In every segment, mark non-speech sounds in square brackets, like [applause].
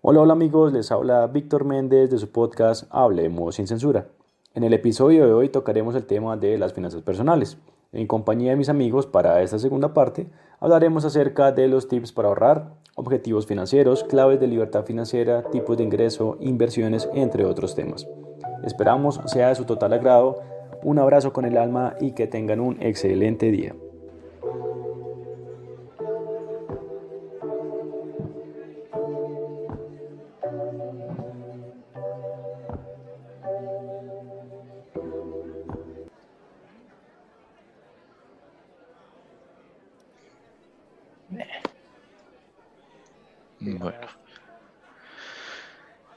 Hola, hola amigos, les habla Víctor Méndez de su podcast Hablemos sin censura. En el episodio de hoy tocaremos el tema de las finanzas personales. En compañía de mis amigos, para esta segunda parte, hablaremos acerca de los tips para ahorrar, objetivos financieros, claves de libertad financiera, tipos de ingreso, inversiones, entre otros temas. Esperamos sea de su total agrado. Un abrazo con el alma y que tengan un excelente día.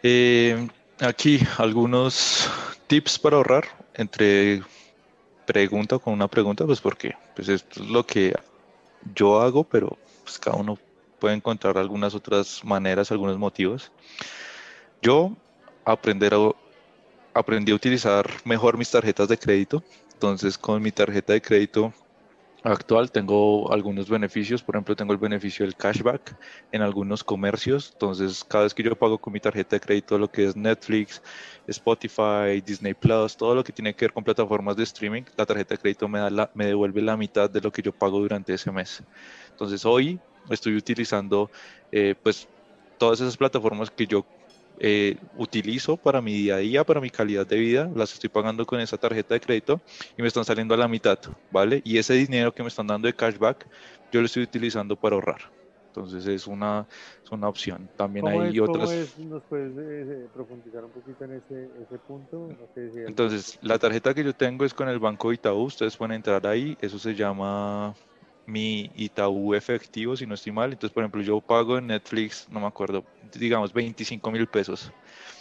Eh, aquí algunos tips para ahorrar entre pregunta con una pregunta, pues porque pues esto es lo que yo hago, pero pues cada uno puede encontrar algunas otras maneras, algunos motivos. Yo aprendí a utilizar mejor mis tarjetas de crédito, entonces con mi tarjeta de crédito actual tengo algunos beneficios, por ejemplo tengo el beneficio del cashback en algunos comercios, entonces cada vez que yo pago con mi tarjeta de crédito lo que es Netflix, Spotify, Disney Plus, todo lo que tiene que ver con plataformas de streaming, la tarjeta de crédito me, da me devuelve la mitad de lo que yo pago durante ese mes. Entonces hoy estoy utilizando eh, pues todas esas plataformas que yo eh, utilizo para mi día a día, para mi calidad de vida, las estoy pagando con esa tarjeta de crédito y me están saliendo a la mitad, ¿vale? Y ese dinero que me están dando de cashback, yo lo estoy utilizando para ahorrar. Entonces es una, es una opción. También hay otras. ¿Nos puedes eh, profundizar un poquito en ese, ese punto? Entonces, la tarjeta que yo tengo es con el Banco Itaú. Ustedes pueden entrar ahí. Eso se llama mi Itaú efectivo, si no estoy mal. Entonces, por ejemplo, yo pago en Netflix, no me acuerdo, digamos 25 mil pesos.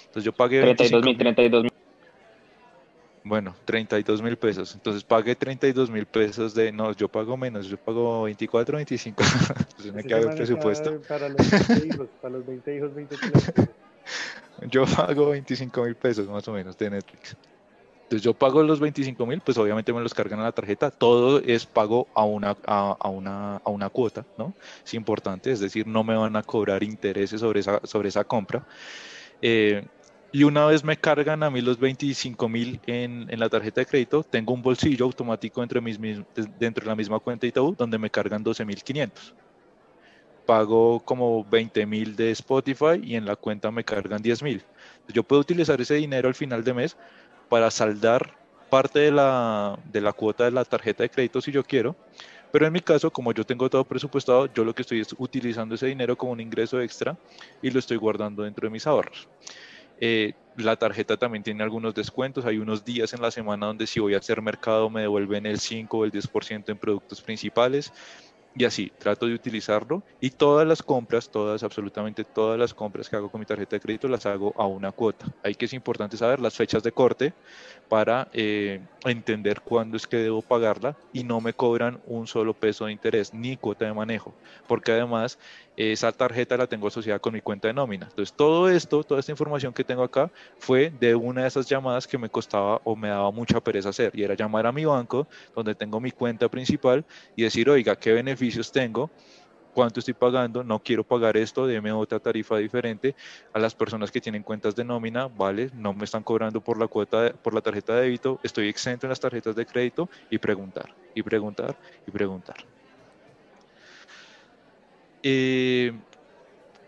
Entonces yo pagué... 32 mil, 32 mil. Bueno, 32 mil pesos. Entonces pagué 32 mil pesos de... No, yo pago menos, yo pago 24, 25. [laughs] Entonces me queda el presupuesto. Para los 20 hijos, para los 20 hijos, 20 [laughs] Yo pago 25 mil pesos más o menos de Netflix. Entonces yo pago los 25 mil, pues obviamente me los cargan a la tarjeta. Todo es pago a una, a, una, a una cuota, ¿no? Es importante, es decir, no me van a cobrar intereses sobre esa, sobre esa compra. Eh, y una vez me cargan a mí los 25 mil en, en, la tarjeta de crédito, tengo un bolsillo automático entre mis, dentro de la misma cuenta Itaú donde me cargan 12 mil 500. Pago como 20 mil de Spotify y en la cuenta me cargan 10 mil. Yo puedo utilizar ese dinero al final de mes para saldar parte de la, de la cuota de la tarjeta de crédito si yo quiero. Pero en mi caso, como yo tengo todo presupuestado, yo lo que estoy es utilizando ese dinero como un ingreso extra y lo estoy guardando dentro de mis ahorros. Eh, la tarjeta también tiene algunos descuentos. Hay unos días en la semana donde si voy a hacer mercado me devuelven el 5 o el 10% en productos principales y así trato de utilizarlo y todas las compras, todas, absolutamente todas las compras que hago con mi tarjeta de crédito las hago a una cuota. Hay que es importante saber las fechas de corte para eh, entender cuándo es que debo pagarla y no me cobran un solo peso de interés ni cuota de manejo, porque además esa tarjeta la tengo asociada con mi cuenta de nómina. Entonces todo esto, toda esta información que tengo acá fue de una de esas llamadas que me costaba o me daba mucha pereza hacer y era llamar a mi banco donde tengo mi cuenta principal y decir, oiga, ¿qué beneficios tengo? Cuánto estoy pagando, no quiero pagar esto, deme otra tarifa diferente. A las personas que tienen cuentas de nómina, vale, no me están cobrando por la cuota, por la tarjeta de débito, estoy exento en las tarjetas de crédito y preguntar, y preguntar, y preguntar. Eh,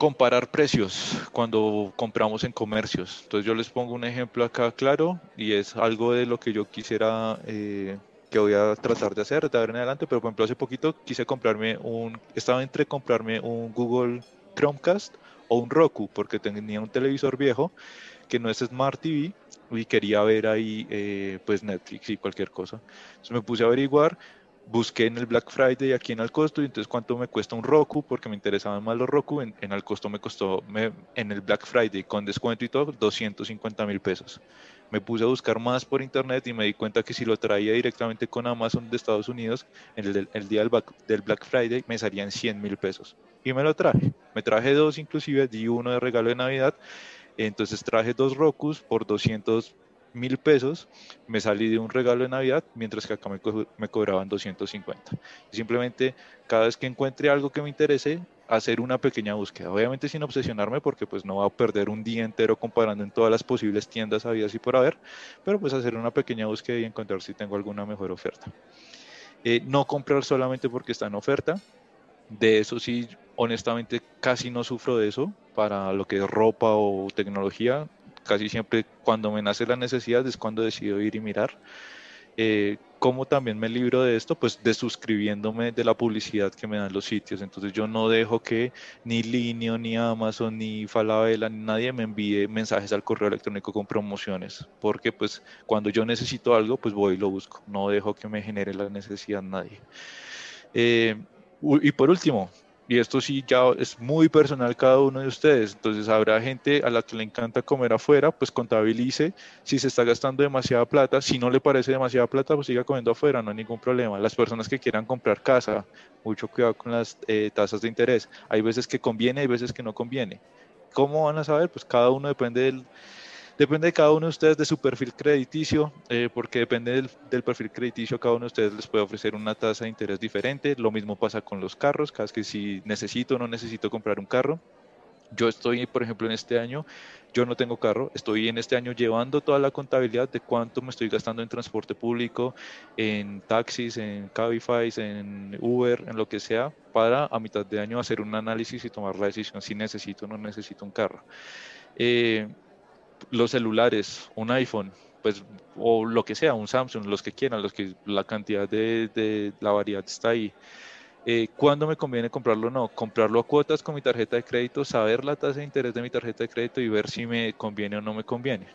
comparar precios cuando compramos en comercios. Entonces yo les pongo un ejemplo acá claro y es algo de lo que yo quisiera eh, que voy a tratar de hacer de ahora en adelante, pero por ejemplo hace poquito quise comprarme un, estaba entre comprarme un Google Chromecast o un Roku, porque tenía un televisor viejo que no es Smart TV y quería ver ahí eh, pues Netflix y cualquier cosa. Entonces me puse a averiguar, busqué en el Black Friday aquí en Alcosto y entonces cuánto me cuesta un Roku, porque me interesaban más los Roku, en, en Alcosto me costó en el Black Friday con descuento y todo 250 mil pesos me puse a buscar más por internet y me di cuenta que si lo traía directamente con Amazon de Estados Unidos, en el, día del Black, Friday me salían 100 mil pesos. Y me lo traje. Me traje dos inclusive, di uno de regalo de Navidad. Entonces traje dos Rokus por 200 mil pesos, me salí de un regalo de Navidad, mientras que acá me, me cobraban 250. simplemente cada vez que encuentre algo que me interese, hacer una pequeña búsqueda. Obviamente sin obsesionarme porque pues no va a perder un día entero comparando en todas las posibles tiendas habidas y por haber, pero pues hacer una pequeña búsqueda y encontrar si tengo alguna mejor oferta. Eh, no comprar solamente porque está en oferta. De eso sí, honestamente casi no sufro de eso. Para lo que es ropa o tecnología, casi siempre cuando me nace la necesidad es cuando decido ir y mirar. Eh, ¿Cómo también me libro de esto? Pues de suscribiéndome de la publicidad que me dan los sitios. Entonces yo no dejo que ni Linio, ni Amazon, ni Falabella, ni nadie me envíe mensajes al correo electrónico con promociones. Porque pues cuando yo necesito algo, pues voy y lo busco. No dejo que me genere la necesidad nadie. Eh, y por último, y esto sí ya es muy personal cada uno de ustedes. Entonces habrá gente a la que le encanta comer afuera, pues contabilice si se está gastando demasiada plata. Si no le parece demasiada plata, pues siga comiendo afuera, no hay ningún problema. Las personas que quieran comprar casa, mucho cuidado con las eh, tasas de interés. Hay veces que conviene, hay veces que no conviene. ¿Cómo van a saber? Pues cada uno depende del, Depende de cada uno de ustedes de su perfil crediticio, eh, porque depende del, perfil crediticio, cada uno de ustedes les puede ofrecer una tasa de interés diferente. Lo mismo pasa con los carros, cada vez que si necesito o no necesito comprar un carro. Yo estoy, por ejemplo, en este año, yo no tengo carro, estoy en este año llevando toda la contabilidad de cuánto me estoy gastando en transporte público, en taxis, en Cabify, en Uber, en lo que sea, para a mitad de año hacer un análisis y tomar la decisión si necesito o no necesito un carro. Eh, los celulares, un iPhone, pues, o lo que sea, un Samsung, los que quieran, los que la cantidad de, la variedad está ahí. Eh, ¿Cuándo me conviene comprarlo o no? Comprarlo a cuotas con mi tarjeta de crédito, saber la tasa de interés de mi tarjeta de crédito y ver si me conviene o no me conviene.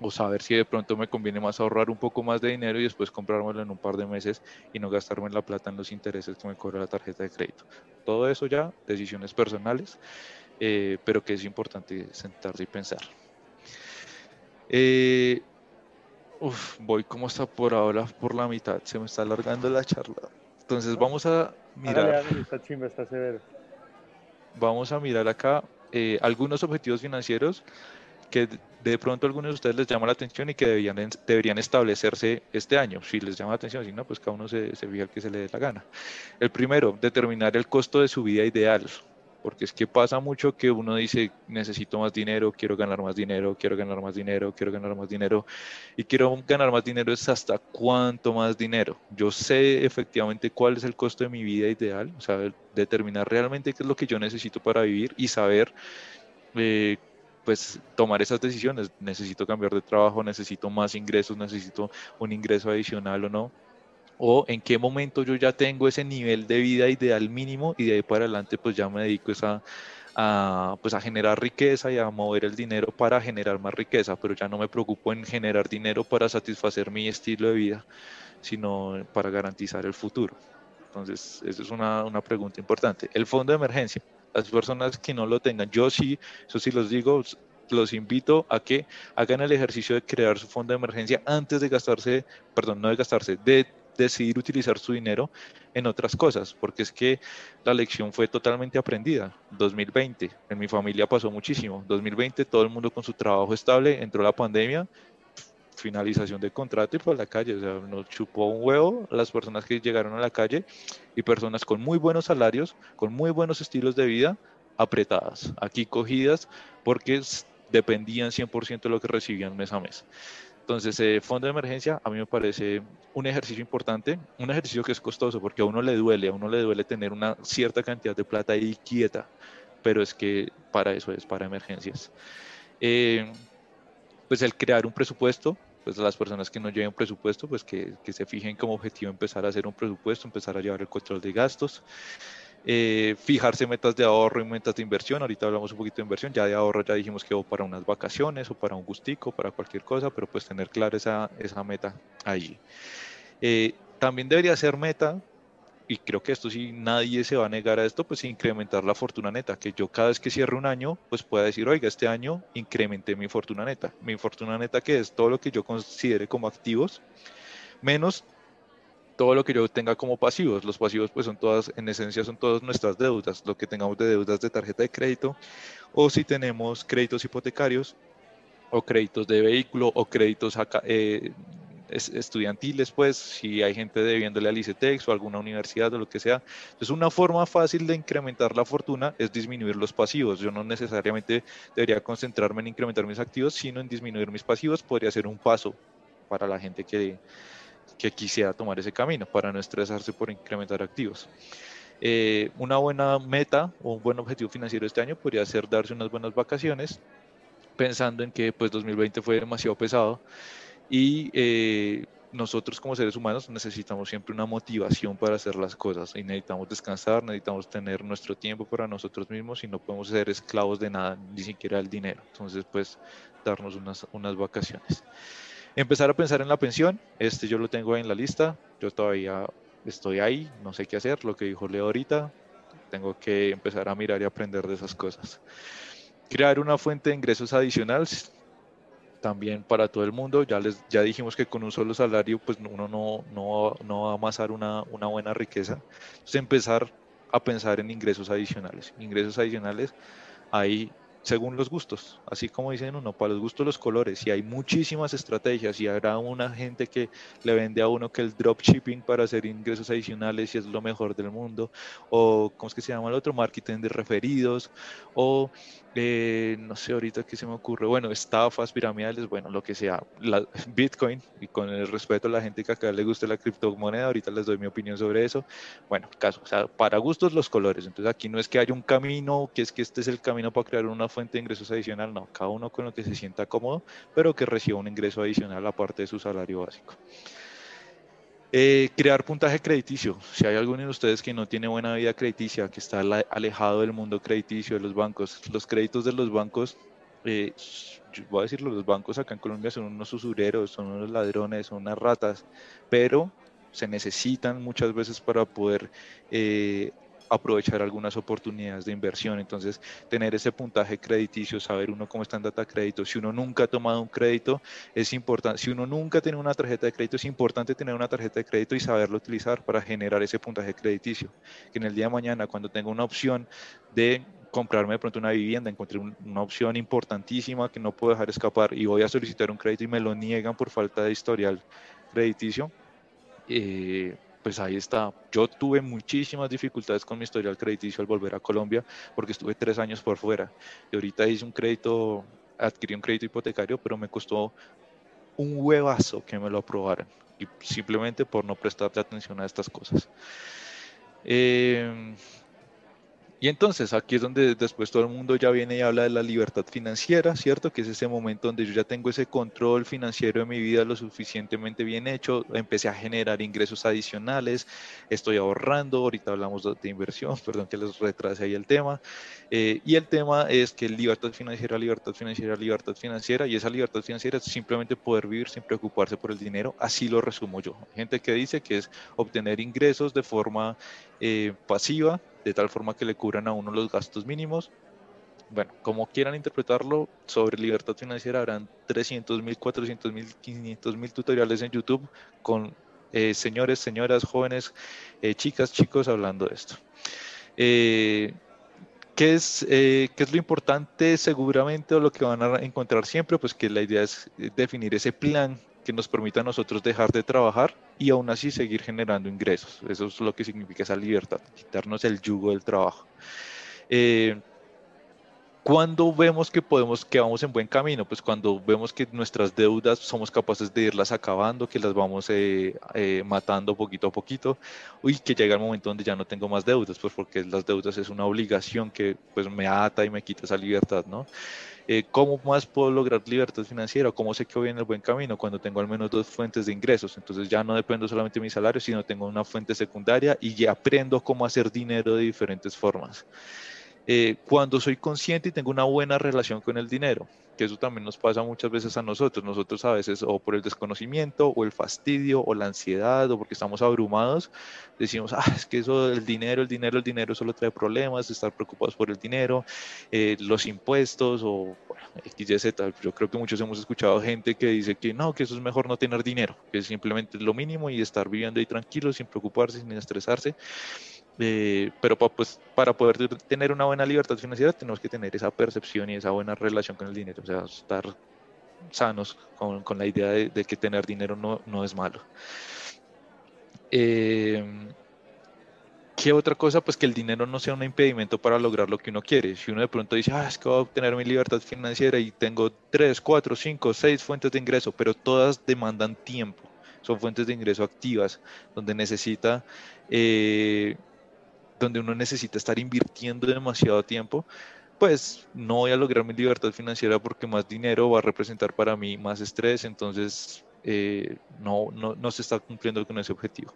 O saber si de pronto me conviene más ahorrar un poco más de dinero y después comprármelo en un par de meses y no gastarme la plata en los intereses que me cobra la tarjeta de crédito. Todo eso ya, decisiones personales, eh, pero que es importante sentarse y pensar. Eh, voy como está por ahora, por la mitad, se me está alargando la charla. Entonces vamos a mirar. Vamos a mirar acá eh, algunos objetivos financieros que de pronto a algunos de ustedes les llama la atención y que deberían, deberían establecerse este año. Si les llama la atención, si no, pues cada uno se, se fija el que se le dé la gana. El primero, determinar el costo de su vida ideal porque es que pasa mucho que uno dice, necesito más dinero, quiero ganar más dinero, quiero ganar más dinero, quiero ganar más dinero, y quiero ganar más dinero es hasta cuánto más dinero. Yo sé efectivamente cuál es el costo de mi vida ideal, o sea, determinar realmente qué es lo que yo necesito para vivir y saber, eh, pues, tomar esas decisiones. Necesito cambiar de trabajo, necesito más ingresos, necesito un ingreso adicional o no o en qué momento yo ya tengo ese nivel de vida ideal mínimo y de ahí para adelante pues ya me dedico a, pues a generar riqueza y a mover el dinero para generar más riqueza, pero ya no me preocupo en generar dinero para satisfacer mi estilo de vida, sino para garantizar el futuro. Entonces, esa es una, una pregunta importante. El fondo de emergencia, las personas que no lo tengan, yo sí, eso sí los digo, los invito a que hagan el ejercicio de crear su fondo de emergencia antes de gastarse, perdón, no de gastarse, de decidir utilizar su dinero en otras cosas, porque es que la lección fue totalmente aprendida. 2020, en mi familia pasó muchísimo. 2020, todo el mundo con su trabajo estable, entró la pandemia, finalización de contrato y por la calle. O sea, nos chupó un huevo las personas que llegaron a la calle y personas con muy buenos salarios, con muy buenos estilos de vida, apretadas, aquí cogidas, porque dependían 100% de lo que recibían mes a mes. Entonces, eh, fondo de emergencia a mí me parece un ejercicio importante, un ejercicio que es costoso porque a uno le duele, a uno le duele tener una cierta cantidad de plata ahí quieta, pero es que para eso es, para emergencias. Eh, pues el crear un presupuesto, pues las personas que no lleven presupuesto, pues que, que se fijen como objetivo empezar a hacer un presupuesto, empezar a llevar el control de gastos. Eh, fijarse metas de ahorro y metas de inversión. Ahorita hablamos un poquito de inversión, ya de ahorro ya dijimos que o para unas vacaciones o para un gustico, para cualquier cosa, pero pues tener clara esa, esa meta allí. Eh, también debería ser meta, y creo que esto sí nadie se va a negar a esto, pues incrementar la fortuna neta, que yo cada vez que cierre un año, pues pueda decir, oiga, este año incrementé mi fortuna neta. Mi fortuna neta que es todo lo que yo considere como activos, menos todo lo que yo tenga como pasivos. Los pasivos pues son todas, en esencia son todas nuestras deudas, lo que tengamos de deudas de tarjeta de crédito o si tenemos créditos hipotecarios o créditos de vehículo o créditos eh, estudiantiles, pues, si hay gente debiéndole al ICETEX o alguna universidad o lo que sea. Entonces, una forma fácil de incrementar la fortuna es disminuir los pasivos. Yo no necesariamente debería concentrarme en incrementar mis activos, sino en disminuir mis pasivos. Podría ser un paso para la gente que, que quisiera tomar ese camino, para no estresarse por incrementar activos. Eh, una buena meta o un buen objetivo financiero este año podría ser darse unas buenas vacaciones, pensando en que pues 2020 fue demasiado pesado y eh, nosotros como seres humanos necesitamos siempre una motivación para hacer las cosas y necesitamos descansar, necesitamos tener nuestro tiempo para nosotros mismos y no podemos ser esclavos de nada, ni siquiera del dinero. Entonces, pues, darnos unas, unas vacaciones. Empezar a pensar en la pensión, este yo lo tengo ahí en la lista, yo todavía estoy ahí, no sé qué hacer, lo que dijo Leo ahorita, tengo que empezar a mirar y aprender de esas cosas. Crear una fuente de ingresos adicionales, también para todo el mundo. Ya les ya dijimos que con un solo salario pues uno no, no, no va a amasar una, una, buena riqueza. Entonces empezar a pensar en ingresos adicionales. Ingresos adicionales hay según los gustos, así como dicen uno, para los gustos los colores, y hay muchísimas estrategias, y habrá una gente que le vende a uno que el dropshipping para hacer ingresos adicionales y es lo mejor del mundo, o ¿cómo es que se llama el otro? Marketing de referidos, o eh, no sé ahorita qué se me ocurre, bueno, estafas piramidales, bueno, lo que sea, la, Bitcoin, y con el respeto a la gente que acá le guste la criptomoneda, ahorita les doy mi opinión sobre eso, bueno, caso, o sea, para gustos los colores, entonces aquí no es que haya un camino, que es que este es el camino para crear una fuente de ingresos adicional, no, cada uno con lo que se sienta cómodo, pero que reciba un ingreso adicional aparte de su salario básico. Eh, crear puntaje crediticio. Si hay alguno de ustedes que no tiene buena vida crediticia, que está alejado del mundo crediticio de los bancos, los créditos de los bancos, eh, voy a decirlo, los bancos acá en Colombia son unos usureros, son unos ladrones, son unas ratas, pero se necesitan muchas veces para poder eh, aprovechar algunas oportunidades de inversión. Entonces, tener ese puntaje crediticio, saber uno cómo está en data crédito. Si uno nunca ha tomado un crédito, es importante. Si uno nunca tiene una tarjeta de crédito, es importante tener una tarjeta de crédito y saberlo utilizar para generar ese puntaje crediticio. Que en el día de mañana, cuando tenga una opción de comprarme de pronto una vivienda, encontré una opción importantísima que no puedo dejar escapar y voy a solicitar un crédito y me lo niegan por falta de historial crediticio, eh, pues ahí está. Yo tuve muchísimas dificultades con mi historial crediticio al volver a Colombia porque estuve tres años por fuera. Y ahorita hice un crédito, adquirí un crédito hipotecario, pero me costó un huevazo que me lo aprobaran. Y simplemente por no prestarle atención a estas cosas. Eh, y entonces aquí es donde después todo el mundo ya viene y habla de la libertad financiera, ¿cierto? Que es ese momento donde yo ya tengo ese control financiero de mi vida lo suficientemente bien hecho, empecé a generar ingresos adicionales, estoy ahorrando, ahorita hablamos de, inversión, [laughs] perdón que les retrase ahí el tema. Eh, y el tema es que libertad financiera, libertad financiera, libertad financiera, y esa libertad financiera es simplemente poder vivir sin preocuparse por el dinero, así lo resumo yo. Hay gente que dice que es obtener ingresos de forma eh, pasiva, de tal forma que le cubran a uno los gastos mínimos. Bueno, como quieran interpretarlo, sobre libertad financiera habrán 300 mil, 400 mil, 500 mil tutoriales en YouTube con eh, señores, señoras, jóvenes, eh, chicas, chicos hablando de esto. Eh, ¿Qué es, ¿Qué es lo importante seguramente o lo que van a encontrar siempre? Pues que la idea es definir ese plan que nos permita a nosotros dejar de trabajar y aún así seguir generando ingresos. Eso es lo que significa esa libertad, quitarnos el yugo del trabajo. Eh, vemos que podemos, que vamos en buen camino, pues cuando vemos que nuestras deudas somos capaces de irlas acabando, que las vamos eh, eh, matando poquito a poquito, y que llega el momento donde ya no tengo más deudas, pues porque las deudas es una obligación que pues me ata y me quita esa libertad, ¿no? Eh, ¿Cómo más puedo lograr libertad financiera? ¿Cómo sé que voy en el buen camino? Cuando tengo al menos dos fuentes de ingresos. Entonces ya no dependo solamente de mi salario, sino tengo una fuente secundaria y ya aprendo cómo hacer dinero de diferentes formas. Eh, cuando soy consciente y tengo una buena relación con el dinero, que eso también nos pasa muchas veces a nosotros, nosotros a veces o por el desconocimiento o el fastidio o la ansiedad o porque estamos abrumados, decimos, ah, es que eso del dinero, el dinero, el dinero solo trae problemas, estar preocupados por el dinero, eh, los impuestos o bueno, XYZ, yo creo que muchos hemos escuchado gente que dice que no, que eso es mejor no tener dinero, que es simplemente lo mínimo y estar viviendo ahí tranquilo, sin preocuparse, sin estresarse. Eh, pero pues, para poder tener una buena libertad financiera tenemos que tener esa percepción y esa buena relación con el dinero, o sea, estar sanos con, la idea de, que tener dinero no, es malo. Eh, ¿Qué otra cosa? Pues que el dinero no sea un impedimento para lograr lo que uno quiere. Si uno de pronto dice, ah, es que voy a obtener mi libertad financiera y tengo 3, 4, 5, 6 fuentes de ingreso, pero todas demandan tiempo. Son fuentes de ingreso activas, donde necesita, eh, donde uno necesita estar invirtiendo demasiado tiempo, pues no voy a lograr mi libertad financiera porque más dinero va a representar para mí más estrés, entonces eh, no, no, no se está cumpliendo con ese objetivo.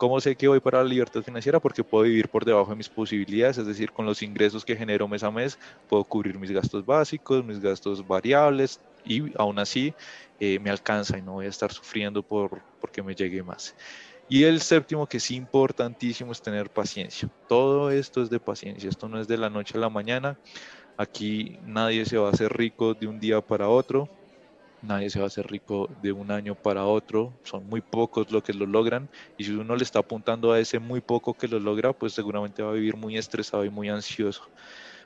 ¿Cómo sé que voy para la libertad financiera? Porque puedo vivir por debajo de mis posibilidades, es decir, con los ingresos que genero mes a mes, puedo cubrir mis gastos básicos, mis gastos variables y aún así eh, me alcanza y no voy a estar sufriendo por porque me llegue más. Y el séptimo, que es importantísimo, es tener paciencia. Todo esto es de paciencia, esto no es de la noche a la mañana. Aquí nadie se va a hacer rico de un día para otro, nadie se va a hacer rico de un año para otro, son muy pocos los que lo logran y si uno le está apuntando a ese muy poco que lo logra, pues seguramente va a vivir muy estresado y muy ansioso,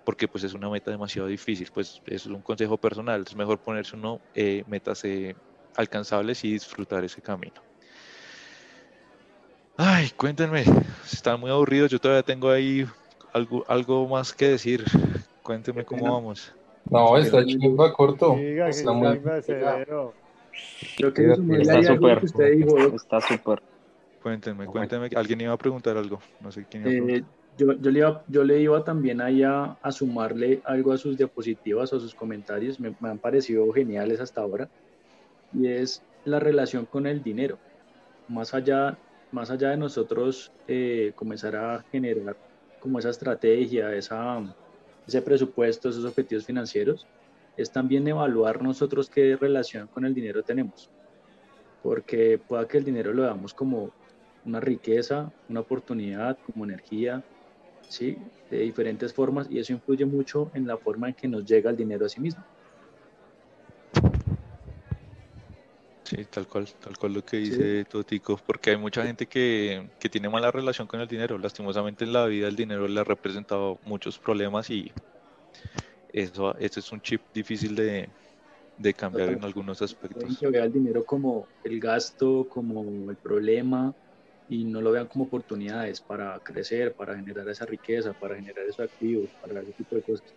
porque pues es una meta demasiado difícil, pues es un consejo personal, es mejor ponerse uno eh, metas eh, alcanzables y disfrutar ese camino. Ay, cuéntenme, están muy aburridos, yo todavía tengo ahí algo, algo más que decir, cuéntenme cómo vamos. No, está chimba corto. Diga, está que muy. Creo que Está súper, está súper. Cuéntenme, cuéntenme, alguien iba a preguntar algo, no sé quién iba a preguntar. Eh, yo, yo, le iba, yo le iba también ahí a, a sumarle algo a sus diapositivas o a sus comentarios, me, me han parecido geniales hasta ahora, y es la relación con el dinero. Más allá, más allá de nosotros eh, comenzar a generar como esa estrategia, esa, ese presupuesto, esos objetivos financieros, es también evaluar nosotros qué relación con el dinero tenemos. Porque pueda que el dinero lo veamos como una riqueza, una oportunidad, como energía, ¿sí? de diferentes formas, y eso influye mucho en la forma en que nos llega el dinero a sí mismo. Sí, tal cual, tal cual lo que dice Totico, porque hay mucha gente que, que tiene mala relación con el dinero. Lastimosamente en la vida el dinero le ha representado muchos problemas y eso, eso es un chip difícil de, de cambiar en algunos aspectos. Que vean el dinero como el gasto, como el problema, y no lo vean como oportunidades para crecer, para generar esa riqueza, para generar esos activos, para ese tipo de cosas.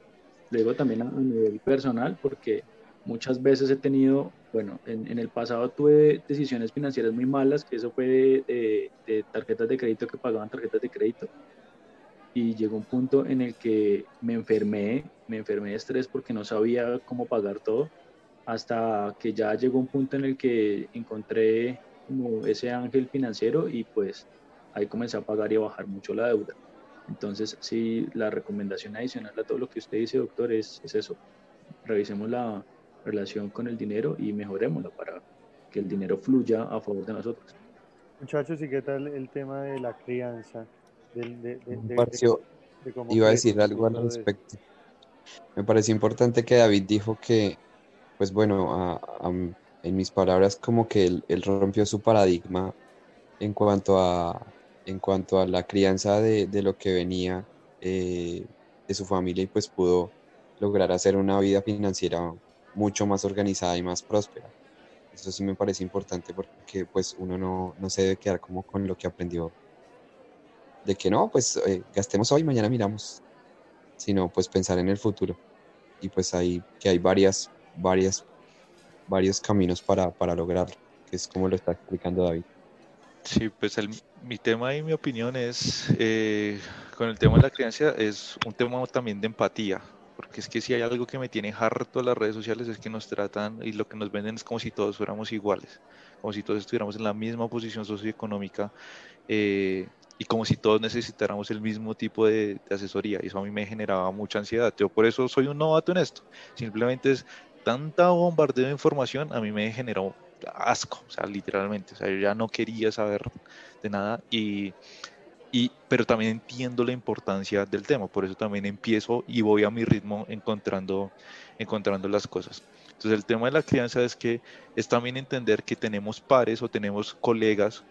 Luego también a, a nivel personal, porque muchas veces he tenido, bueno, en, en, el pasado tuve decisiones financieras muy malas, que eso fue de, de, de, tarjetas de crédito que pagaban tarjetas de crédito. Y llegó un punto en el que me enfermé, me enfermé de estrés porque no sabía cómo pagar todo, hasta que ya llegó un punto en el que encontré como ese ángel financiero y pues ahí comencé a pagar y a bajar mucho la deuda. Entonces, sí, la recomendación adicional a todo lo que usted dice, doctor, es, es eso. Revisemos la, relación con el dinero y mejorémosla para que el dinero fluya a favor de nosotros. Muchachos, ¿y qué tal el tema de la crianza? Del, de, de, de, iba a decir algo al respecto. Me pareció importante que David dijo que, pues bueno, a, a, en mis palabras, como que él, él, rompió su paradigma en cuanto a, en cuanto a la crianza de, de lo que venía eh, de su familia y pues pudo lograr hacer una vida financiera mucho más organizada y más próspera. Eso sí me parece importante porque pues uno no, no se debe quedar como con lo que aprendió. De que no, pues eh, gastemos hoy, mañana miramos. Sino pues pensar en el futuro. Y pues ahí que hay varias, varias, varios caminos para, para lograrlo, que es como lo está explicando David. Sí, pues mi tema y mi opinión es, eh, con el tema de la crianza, es un tema también de empatía porque es que si hay algo que me tiene harto las redes sociales es que nos tratan y lo que nos venden es como si todos fuéramos iguales, como si todos estuviéramos en la misma posición socioeconómica eh, y como si todos necesitáramos el mismo tipo de, de, asesoría. Y eso a mí me generaba mucha ansiedad. Yo por eso soy un novato en esto, simplemente es tanta bombardeo de información a mí me generó asco, o sea, literalmente, o sea, yo ya no quería saber de nada y y, pero también entiendo la importancia del tema, por eso también empiezo y voy a mi ritmo encontrando, encontrando las cosas. Entonces el tema de la crianza es que es también entender que tenemos pares o tenemos colegas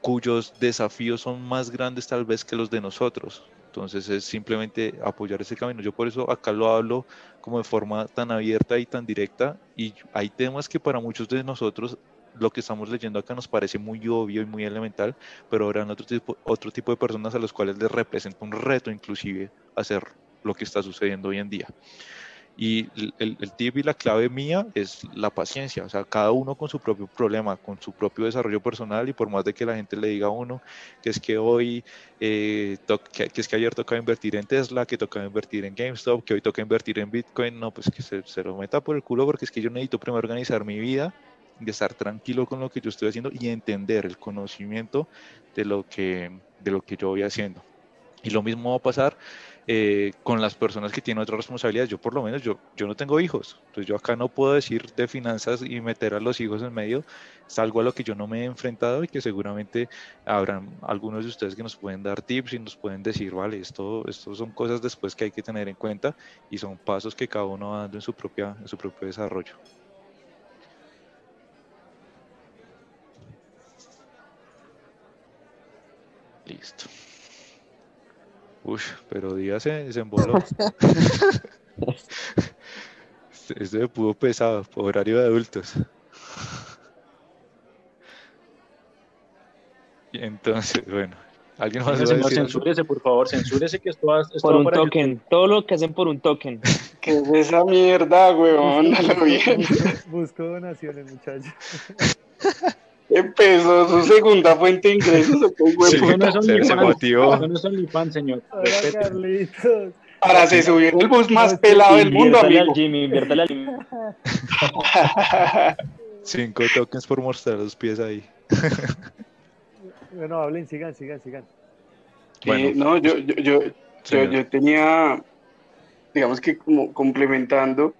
cuyos desafíos son más grandes tal vez que los de nosotros. Entonces es simplemente apoyar ese camino. Yo por eso acá lo hablo como de forma tan abierta y tan directa y hay temas que para muchos de nosotros lo que estamos leyendo acá nos parece muy obvio y muy elemental, pero habrán otro tipo, otro tipo de personas a los cuales les representa un reto inclusive hacer lo que está sucediendo hoy en día. Y el, el, tip y la clave mía es la paciencia, o sea, cada uno con su propio problema, con su propio desarrollo personal y por más de que la gente le diga a uno que es que hoy, eh, que, es que ayer tocaba invertir en Tesla, que tocaba invertir en GameStop, que hoy toca invertir en Bitcoin, no, pues que se, se lo meta por el culo porque es que yo necesito primero organizar mi vida, de estar tranquilo con lo que yo estoy haciendo y entender el conocimiento de lo que, de lo que yo voy haciendo. Y lo mismo va a pasar eh, con las personas que tienen otras responsabilidades. Yo por lo menos, yo, yo no tengo hijos, entonces yo acá no puedo decir de finanzas y meter a los hijos en medio. Es algo a lo que yo no me he enfrentado y que seguramente habrán algunos de ustedes que nos pueden dar tips y nos pueden decir, vale, esto, esto son cosas después que hay que tener en cuenta y son pasos que cada uno va dando en su, propia, en su propio desarrollo. Listo. Uy, pero Díaz se, [laughs] se emboló. Esto me pudo pesado, por horario de adultos. Y entonces, bueno, alguien más va a decir censúrese, por favor, censúrese que esto va, Por un token, todo lo que hacen por un token. [laughs] ¿Qué es esa mierda, weón? bien. Busco donaciones, muchachos. [laughs] Empezó su segunda fuente de ingresos. ¿o qué, Sí, huevón? no es se, motivó. Eso no es OnlyFans, señor. Hola, Respete. Carlitos. Para se subir el bus más pelado del mundo, Inviértale amigo. al Jimmy, inviértale al Jimmy. [laughs] Cinco tokens por mostrar los pies ahí. Bueno, hablen, sigan, sigan, sigan. Bueno. Eh, no, yo, yo, yo, yo, Señor. yo tenía, digamos que como complementando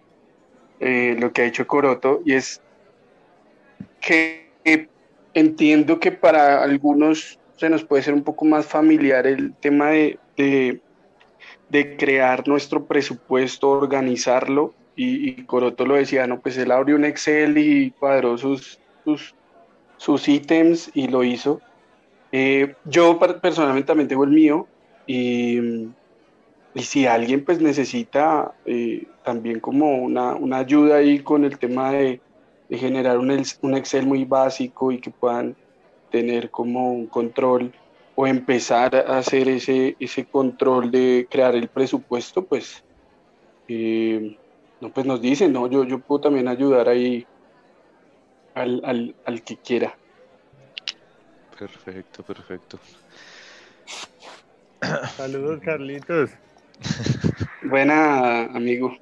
eh, lo que ha hecho Coroto, y es que entiendo que para algunos se nos puede ser un poco más familiar el tema de, de, crear nuestro presupuesto, organizarlo, y, Coroto lo decía, no, pues él abrió un Excel y cuadró sus, sus, sus ítems y lo hizo. Eh, yo per- personalmente también tengo el mío y, y si alguien pues necesita eh, también como una, una ayuda ahí con el tema de, de generar un, un Excel muy básico y que puedan tener como un control o empezar a hacer ese, ese control de crear el presupuesto, pues, eh, no, pues nos dicen, ¿no? Yo, yo puedo también ayudar ahí al, al, al que quiera. Perfecto, perfecto. Saludos, Carlitos. Buena, amigo.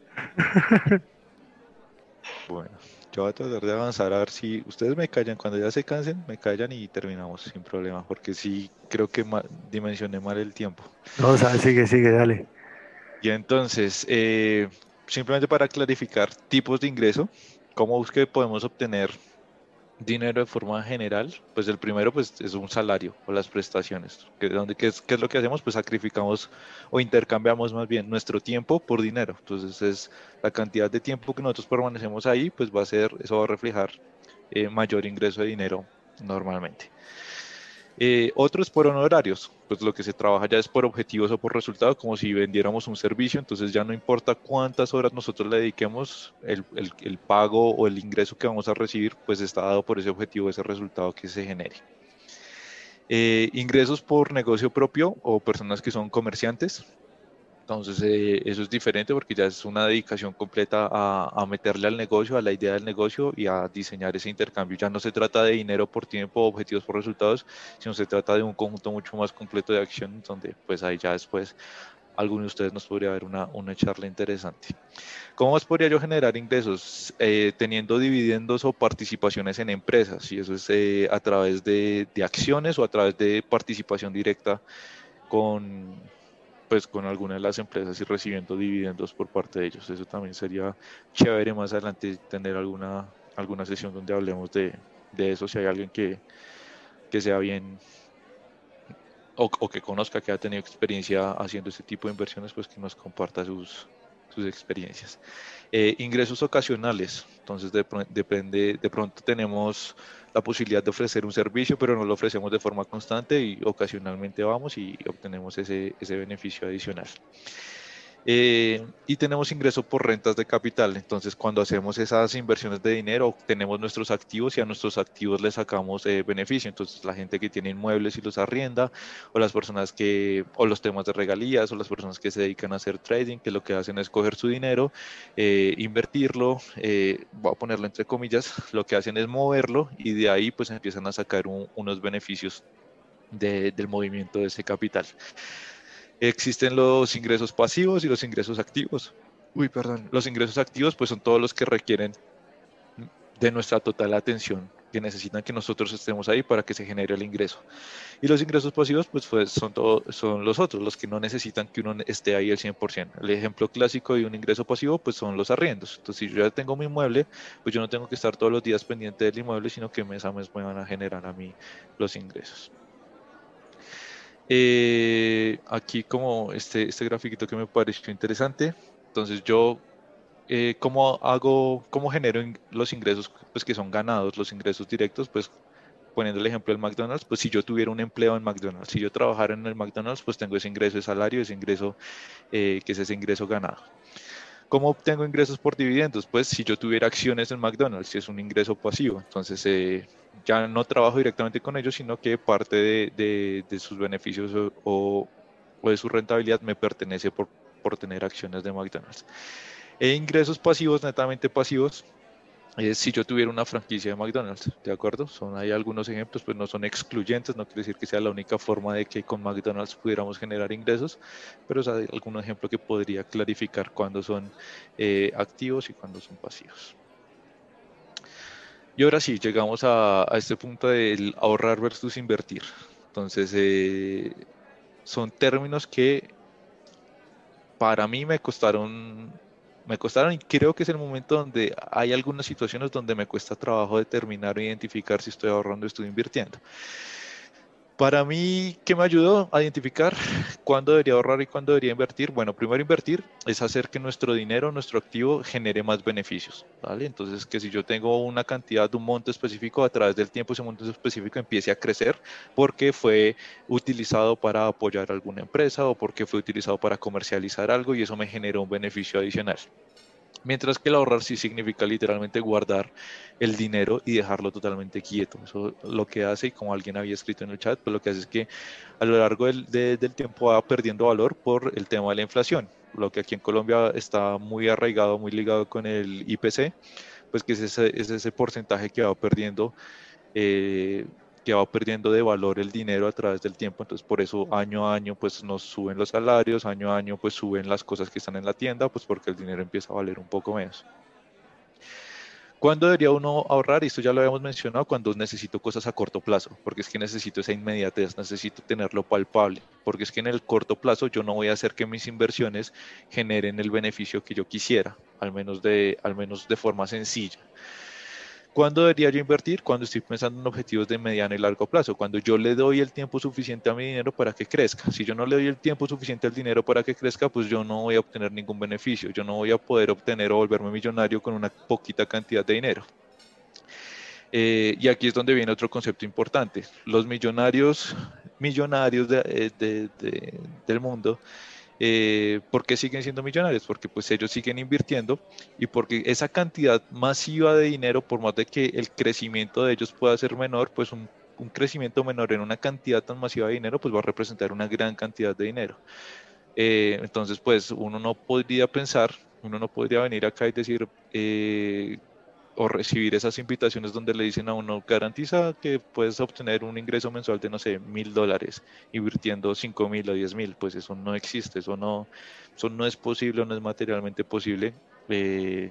Bueno, yo voy a tratar de avanzar a ver si ustedes me callan. Cuando ya se cansen, me callan y terminamos sin problema, porque sí creo que ma- dimensioné mal el tiempo. No, o sea, sigue, sigue, dale. Y entonces, eh, simplemente para clarificar tipos de ingreso, ¿cómo es que podemos obtener dinero de forma general? Pues el primero pues, es un salario o las prestaciones. ¿Qué, dónde- qué es, qué es lo que hacemos? Pues sacrificamos o intercambiamos más bien nuestro tiempo por dinero. Entonces es la cantidad de tiempo que nosotros permanecemos ahí, pues va a ser, eso va a reflejar eh, mayor ingreso de dinero normalmente. Eh, otro es por honorarios, pues lo que se trabaja ya es por objetivos o por resultados, como si vendiéramos un servicio, entonces ya no importa cuántas horas nosotros le dediquemos, el, el- el pago o el ingreso que vamos a recibir, pues está dado por ese objetivo, ese resultado que se genere. Eh, ingresos por negocio propio o personas que son comerciantes, entonces eh, eso es diferente porque ya es una dedicación completa a, a meterle al negocio, a la idea del negocio y a diseñar ese intercambio. Ya no se trata de dinero por tiempo, objetivos por resultados, sino se trata de un conjunto mucho más completo de acción donde pues ahí ya después alguno de ustedes nos podría ver una, una charla interesante. ¿Cómo más podría yo generar ingresos? Eh, teniendo dividendos o participaciones en empresas, y eso es eh, a través de, de acciones o a través de participación directa con, pues con alguna de las empresas y recibiendo dividendos por parte de ellos. Eso también sería chévere más adelante tener alguna, alguna sesión donde hablemos de, de eso, si hay alguien que, que sea bien o, o que conozca, que ha tenido experiencia haciendo este tipo de inversiones, pues que nos comparta sus, sus experiencias. Eh, ingresos ocasionales, entonces depende, de pronto tenemos la posibilidad de ofrecer un servicio, pero no lo ofrecemos de forma constante y ocasionalmente vamos y obtenemos ese, ese beneficio adicional. Eh, y tenemos ingreso por rentas de capital. Entonces, cuando hacemos esas inversiones de dinero, tenemos nuestros activos y a nuestros activos les sacamos eh, beneficio. Entonces, la gente que tiene inmuebles y los arrienda, o las personas que, o los temas de regalías, o las personas que se dedican a hacer trading, que lo que hacen es coger su dinero, eh, invertirlo, voy a ponerlo entre comillas, lo que hacen es moverlo y de ahí pues empiezan a sacar unos beneficios del movimiento de ese capital. Existen los ingresos pasivos y los ingresos activos. Uy, perdón. Los ingresos activos pues son todos los que requieren de nuestra total atención, que necesitan que nosotros estemos ahí para que se genere el ingreso. Y los ingresos pasivos pues, pues son, todo, son los otros, los que no necesitan que uno esté ahí al 100%. El ejemplo clásico de un ingreso pasivo pues son los arriendos. Entonces si yo ya tengo mi inmueble, pues yo no tengo que estar todos los días pendiente del inmueble, sino que mes a mes me van a generar a mí los ingresos. Eh, aquí como este, este grafiquito que me pareció interesante. Entonces yo, eh, ¿cómo hago, cómo genero los ingresos pues, que son ganados, los ingresos directos? Pues poniendo el ejemplo del McDonald's, pues si yo tuviera un empleo en McDonald's, si yo trabajara en el McDonald's, pues tengo ese ingreso de salario, ese ingreso eh, que es ese ingreso ganado. ¿Cómo obtengo ingresos por dividendos? Pues si yo tuviera acciones en McDonald's, si es un ingreso pasivo, entonces eh, ya no trabajo directamente con ellos, sino que parte de, sus beneficios o, de su rentabilidad me pertenece por, por tener acciones de McDonald's. E ingresos pasivos, netamente pasivos, si yo tuviera una franquicia de McDonald's, ¿de acuerdo? Son hay algunos ejemplos, pues no son excluyentes, no quiere decir que sea la única forma de que con McDonald's pudiéramos generar ingresos, pero es algún ejemplo que podría clarificar cuándo son eh, activos y cuándo son pasivos. Y ahora sí, llegamos a, este punto del ahorrar versus invertir. Entonces, eh, son términos que para mí me costaron, me costaron y creo que es el momento donde hay algunas situaciones donde me cuesta trabajo determinar o identificar si estoy ahorrando o estoy invirtiendo. Para mí, ¿qué me ayudó a identificar [laughs] cuándo debería ahorrar y cuándo debería invertir? Bueno, primero invertir es hacer que nuestro dinero, nuestro activo, genere más beneficios. ¿vale? Entonces, que si yo tengo una cantidad de un monto específico, a través del tiempo ese monto específico empiece a crecer porque fue utilizado para apoyar alguna empresa o porque fue utilizado para comercializar algo y eso me generó un beneficio adicional. Mientras que el ahorrar sí significa literalmente guardar el dinero y dejarlo totalmente quieto. Eso lo que hace, y como alguien había escrito en el chat, pues lo que hace es que a lo largo del, del tiempo va perdiendo valor por el tema de la inflación. Lo que aquí en Colombia está muy arraigado, muy ligado con el IPC, pues que es ese, es ese porcentaje que va perdiendo eh, que va perdiendo de valor el dinero a través del tiempo, entonces por eso año a año pues nos suben los salarios, año a año pues suben las cosas que están en la tienda, pues porque el dinero empieza a valer un poco menos. ¿Cuándo debería uno ahorrar? Esto ya lo habíamos mencionado, cuando necesito cosas a corto plazo, porque es que necesito esa inmediatez, necesito tenerlo palpable, porque es que en el corto plazo yo no voy a hacer que mis inversiones generen el beneficio que yo quisiera, al menos de, al menos de forma sencilla. ¿Cuándo debería yo invertir? Cuando estoy pensando en objetivos de mediano y largo plazo, cuando yo le doy el tiempo suficiente a mi dinero para que crezca. Si yo no le doy el tiempo suficiente al dinero para que crezca, pues yo no voy a obtener ningún beneficio, yo no voy a poder obtener o volverme millonario con una poquita cantidad de dinero. Eh, y aquí es donde viene otro concepto importante. Los millonarios, millonarios eh, del mundo eh, ¿Por qué siguen siendo millonarios? Porque pues ellos siguen invirtiendo y porque esa cantidad masiva de dinero, por más de que el crecimiento de ellos pueda ser menor, pues un, crecimiento menor en una cantidad tan masiva de dinero, pues va a representar una gran cantidad de dinero. Eh, entonces, pues uno no podría pensar, uno no podría venir acá y decir, eh, o recibir esas invitaciones donde le dicen a uno, garantiza que puedes obtener un ingreso mensual de, no sé, mil dólares, invirtiendo cinco mil o diez mil, pues eso no existe, eso no, eso no es posible, no es materialmente posible. Eh,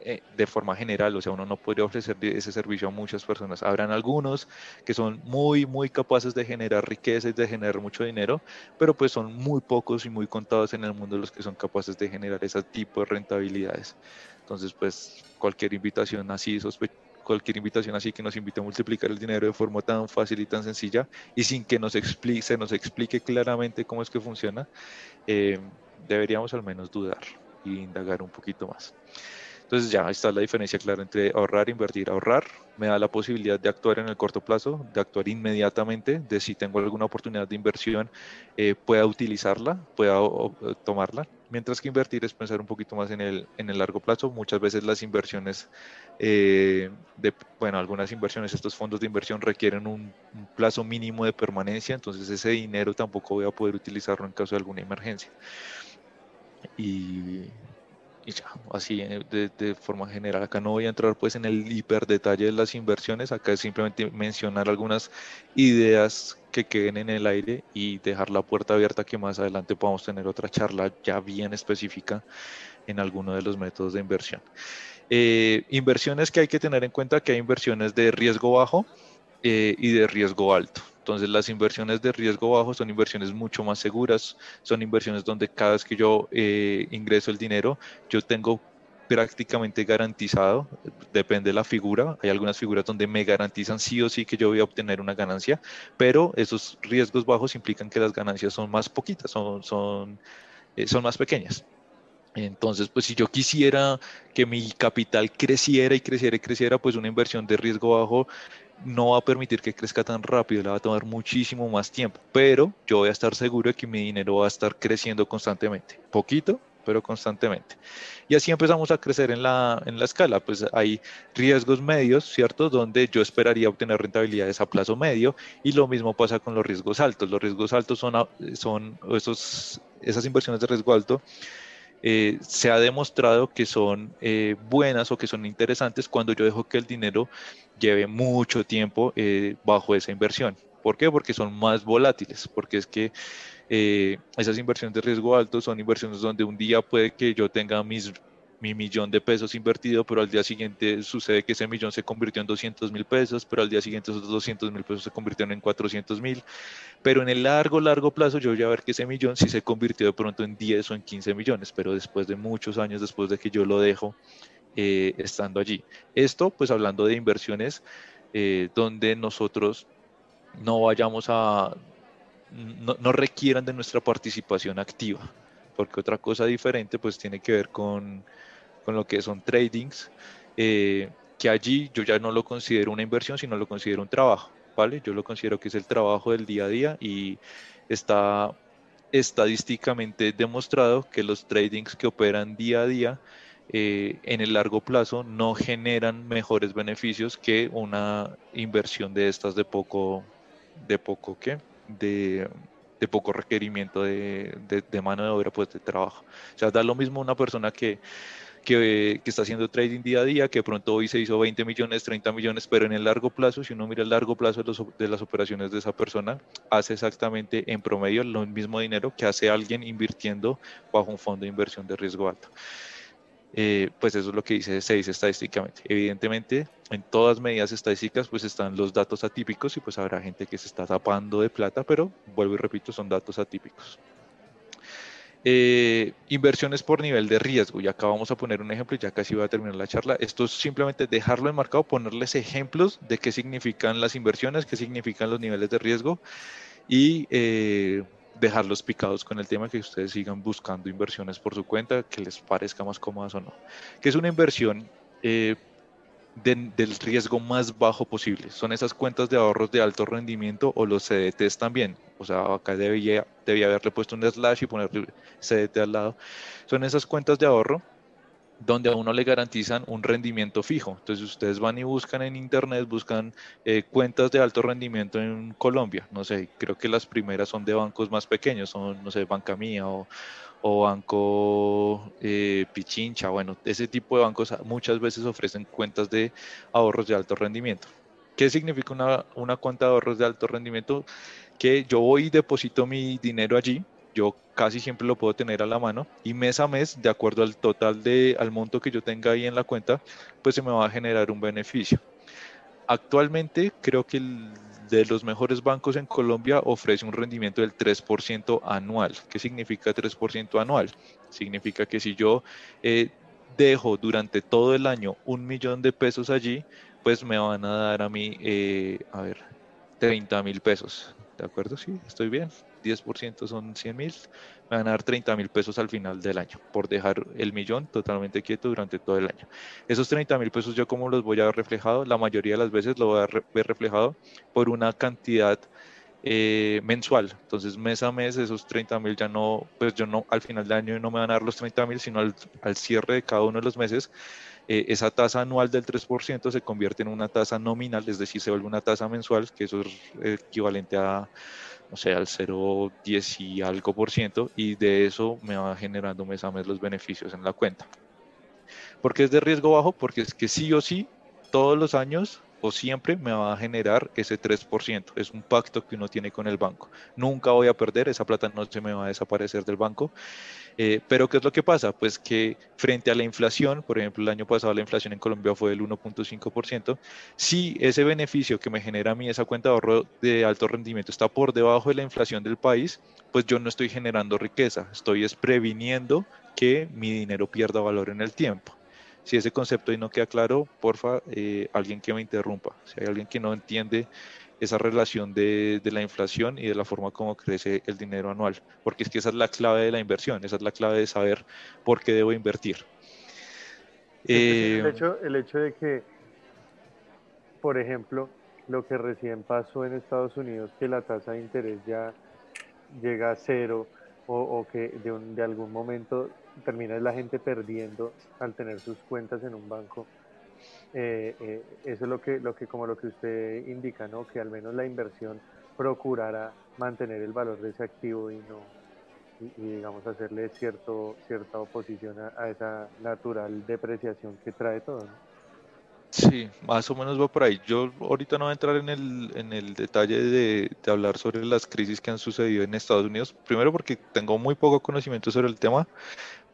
eh, de forma general, o sea, uno no podría ofrecer ese servicio a muchas personas. Habrán algunos que son muy, muy capaces de generar riqueza y de generar mucho dinero, pero pues son muy pocos y muy contados en el mundo los que son capaces de generar ese tipo de rentabilidades. Entonces, pues cualquier invitación así, cualquier invitación así que nos invite a multiplicar el dinero de forma tan fácil y tan sencilla y sin que nos explique, se nos explique claramente cómo es que funciona, eh, deberíamos al menos dudar. y indagar un poquito más. Entonces ya está la diferencia clara entre ahorrar invertir. Ahorrar me da la posibilidad de actuar en el corto plazo, de actuar inmediatamente, de si tengo alguna oportunidad de inversión, eh, pueda utilizarla, pueda tomarla. Mientras que invertir es pensar un poquito más en el, en el largo plazo. Muchas veces las inversiones, eh, de, bueno, algunas inversiones, estos fondos de inversión requieren un, un plazo mínimo de permanencia, entonces ese dinero tampoco voy a poder utilizarlo en caso de alguna emergencia. Y y ya, así eh, de, forma general. Acá no voy a entrar pues en el hiper detalle de las inversiones, acá es simplemente mencionar algunas ideas que queden en el aire y dejar la puerta abierta que más adelante podamos tener otra charla ya bien específica en alguno de los métodos de inversión. Eh, inversiones que hay que tener en cuenta que hay inversiones de riesgo bajo eh, y de riesgo alto. Entonces las inversiones de riesgo bajo son inversiones mucho más seguras, son inversiones donde cada vez que yo eh, ingreso el dinero, yo tengo prácticamente garantizado, depende de la figura, hay algunas figuras donde me garantizan sí o sí que yo voy a obtener una ganancia, pero esos riesgos bajos implican que las ganancias son más poquitas, son, son, eh, son más pequeñas. Entonces, pues si yo quisiera que mi capital creciera y creciera y creciera, pues una inversión de riesgo bajo no va a permitir que crezca tan rápido, le va a tomar muchísimo más tiempo, pero yo voy a estar seguro de que mi dinero va a estar creciendo constantemente, poquito, pero constantemente. Y así empezamos a crecer en la, en la escala, pues hay riesgos medios, ¿cierto? Donde yo esperaría obtener rentabilidades a plazo medio y lo mismo pasa con los riesgos altos. Los riesgos altos son, son esos, esas inversiones de riesgo alto eh, se ha demostrado que son eh, buenas o que son interesantes cuando yo dejo que el dinero lleve mucho tiempo eh, bajo esa inversión. ¿Por qué? Porque son más volátiles, porque es que esas inversiones de riesgo alto son inversiones donde un día puede que yo tenga mis mi millón de pesos invertido, pero al día siguiente sucede que ese millón se convirtió en 200 mil pesos, pero al día siguiente esos 200 mil pesos se convirtieron en 400 mil. Pero en el largo, largo plazo yo voy a ver que ese millón sí se convirtió de pronto en 10 o en 15 millones, pero después de muchos años, después de que yo lo dejo eh, estando allí. Esto, pues hablando de inversiones, eh, donde nosotros no vayamos a, no, no requieran de nuestra participación activa porque otra cosa diferente pues tiene que ver con con lo que son tradings, eh, que allí yo ya no lo considero una inversión, sino lo considero un trabajo, ¿vale? Yo lo considero que es el trabajo del día a día y está estadísticamente demostrado que los tradings que operan día a día eh, en el largo plazo no generan mejores beneficios que una inversión de estas de poco, de poco ¿qué? De, de poco requerimiento de, de, de, mano de obra, pues de trabajo. O sea, da lo mismo una persona que que, está haciendo trading día a día, que pronto hoy se hizo 20 millones, 30 millones, pero en el largo plazo, si uno mira el largo plazo de, las operaciones de esa persona, hace exactamente en promedio lo mismo dinero que hace alguien invirtiendo bajo un fondo de inversión de riesgo alto. Eh, pues eso es lo que dice, se dice estadísticamente. Evidentemente, en todas medidas estadísticas, pues están los datos atípicos y pues habrá gente que se está tapando de plata, pero vuelvo y repito, son datos atípicos. Eh, inversiones por nivel de riesgo. Y acá vamos a poner un ejemplo, ya casi va a terminar la charla. Esto es simplemente dejarlo enmarcado, ponerles ejemplos de qué significan las inversiones, qué significan los niveles de riesgo y eh, dejarlos picados con el tema que ustedes sigan buscando inversiones por su cuenta, que les parezca más cómodas o no. ¿Qué es una inversión? Eh, del riesgo más bajo posible. Son esas cuentas de ahorros de alto rendimiento o los CDTs también. O sea, acá debía, debía haberle puesto un slash y ponerle CDT al lado. Son esas cuentas de ahorro donde a uno le garantizan un rendimiento fijo. Entonces ustedes van y buscan en internet, buscan eh, cuentas de alto rendimiento en Colombia. No sé, creo que las primeras son de bancos más pequeños, son, no sé, Banca Mía o, Banco eh, Pichincha, bueno, ese tipo de bancos muchas veces ofrecen cuentas de ahorros de alto rendimiento. ¿Qué significa una, una cuenta de ahorros de alto rendimiento? Que yo voy y deposito mi dinero allí, yo casi siempre lo puedo tener a la mano y mes a mes, de acuerdo al total de, al monto que yo tenga ahí en la cuenta, pues se me va a generar un beneficio. Actualmente creo que el de los mejores bancos en Colombia ofrece un rendimiento del 3% anual. ¿Qué significa 3% anual? Significa que si yo eh, dejo durante todo el año un millón de pesos allí, pues me van a dar a mí, eh, a ver, 30 mil pesos. ¿De acuerdo? Sí, estoy bien. 10% son 100 mil, me van a dar 30 mil pesos al final del año por dejar el millón totalmente quieto durante todo el año. Esos 30 mil pesos yo como los voy a ver reflejado, la mayoría de las veces lo voy a ver reflejado por una cantidad eh, mensual. Entonces, mes a mes, esos 30 mil ya no, pues yo no, al final del año no me van a dar los 30 mil, sino al, al, cierre de cada uno de los meses, eh, esa tasa anual del 3% se convierte en una tasa nominal, es decir, se vuelve una tasa mensual, que eso es equivalente a, no sé, al 0,10 y algo por ciento, y de eso me va generando mes a mes los beneficios en la cuenta. ¿Por qué es de riesgo bajo? Porque es que sí o sí, todos los años o siempre me va a generar ese 3%. Es un pacto que uno tiene con el banco. Nunca voy a perder, esa plata no se me va a desaparecer del banco. Eh, pero ¿qué es lo que pasa? Pues que frente a la inflación, por ejemplo, el año pasado la inflación en Colombia fue del 1.5%, si ese beneficio que me genera a mí esa cuenta de ahorro de alto rendimiento está por debajo de la inflación del país, pues yo no estoy generando riqueza, estoy es previniendo que mi dinero pierda valor en el tiempo. Si ese concepto ahí no queda claro, porfa, eh, alguien que me interrumpa. Si hay alguien que no entiende esa relación de, la inflación y de la forma como crece el dinero anual, porque es que esa es la clave de la inversión, esa es la clave de saber por qué debo invertir. el, eh, hecho, el hecho de que, por ejemplo, lo que recién pasó en Estados Unidos, que la tasa de interés ya llega a cero o, que de, de algún momento termina la gente perdiendo al tener sus cuentas en un banco. Eh, eh, eso es lo que, lo que, como lo que usted indica, ¿no? Que al menos la inversión procurara mantener el valor de ese activo y no, y, digamos, hacerle cierto, cierta oposición a, esa natural depreciación que trae todo, Sí, más o menos va por ahí. Yo ahorita no voy a entrar en el, en el detalle de, de, hablar sobre las crisis que han sucedido en Estados Unidos, primero porque tengo muy poco conocimiento sobre el tema,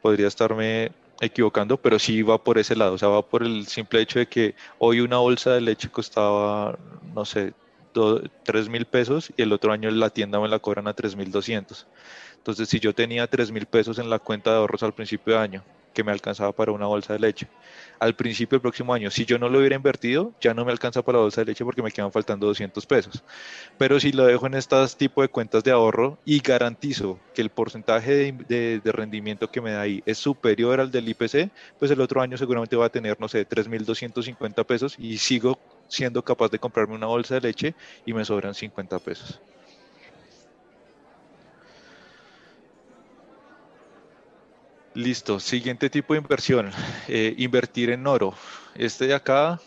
podría estarme equivocando, pero sí va por ese lado, o sea, va por el simple hecho de que hoy una bolsa de leche costaba, no sé, 3 mil pesos y el otro año la tienda me la cobran a 3 mil 200. Entonces, si yo tenía 3 mil pesos en la cuenta de ahorros al principio de año, que me alcanzaba para una bolsa de leche, al principio del próximo año. Si yo no lo hubiera invertido, ya no me alcanza para la bolsa de leche porque me quedan faltando 200 pesos. Pero si lo dejo en estas tipo de cuentas de ahorro y garantizo que el porcentaje de, rendimiento que me da ahí es superior al del IPC, pues el otro año seguramente va a tener, no sé, 3.250 pesos y sigo siendo capaz de comprarme una bolsa de leche y me sobran 50 pesos. Listo, siguiente tipo de inversión, eh, invertir en oro. Este de acá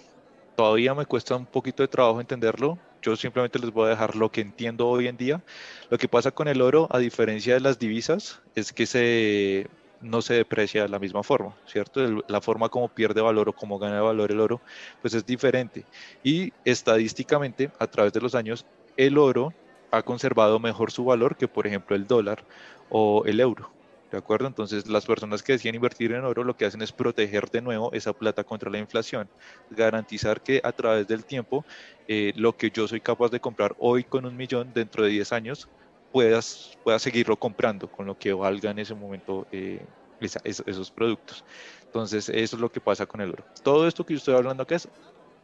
todavía me cuesta un poquito de trabajo entenderlo. Yo simplemente les voy a dejar lo que entiendo hoy en día. Lo que pasa con el oro, a diferencia de las divisas, es que se, no se deprecia de la misma forma, ¿cierto? La forma como pierde valor o como gana valor el oro, pues es diferente. Y estadísticamente, a través de los años, el oro ha conservado mejor su valor que, por ejemplo, el dólar o el euro. ¿De acuerdo? Entonces, las personas que deciden invertir en oro lo que hacen es proteger de nuevo esa plata contra la inflación, garantizar que a través del tiempo eh, lo que yo soy capaz de comprar hoy con un millón dentro de 10 años puedas, pueda seguirlo comprando con lo que valga en ese momento eh, esos productos. Entonces, eso es lo que pasa con el oro. Todo esto que yo estoy hablando acá es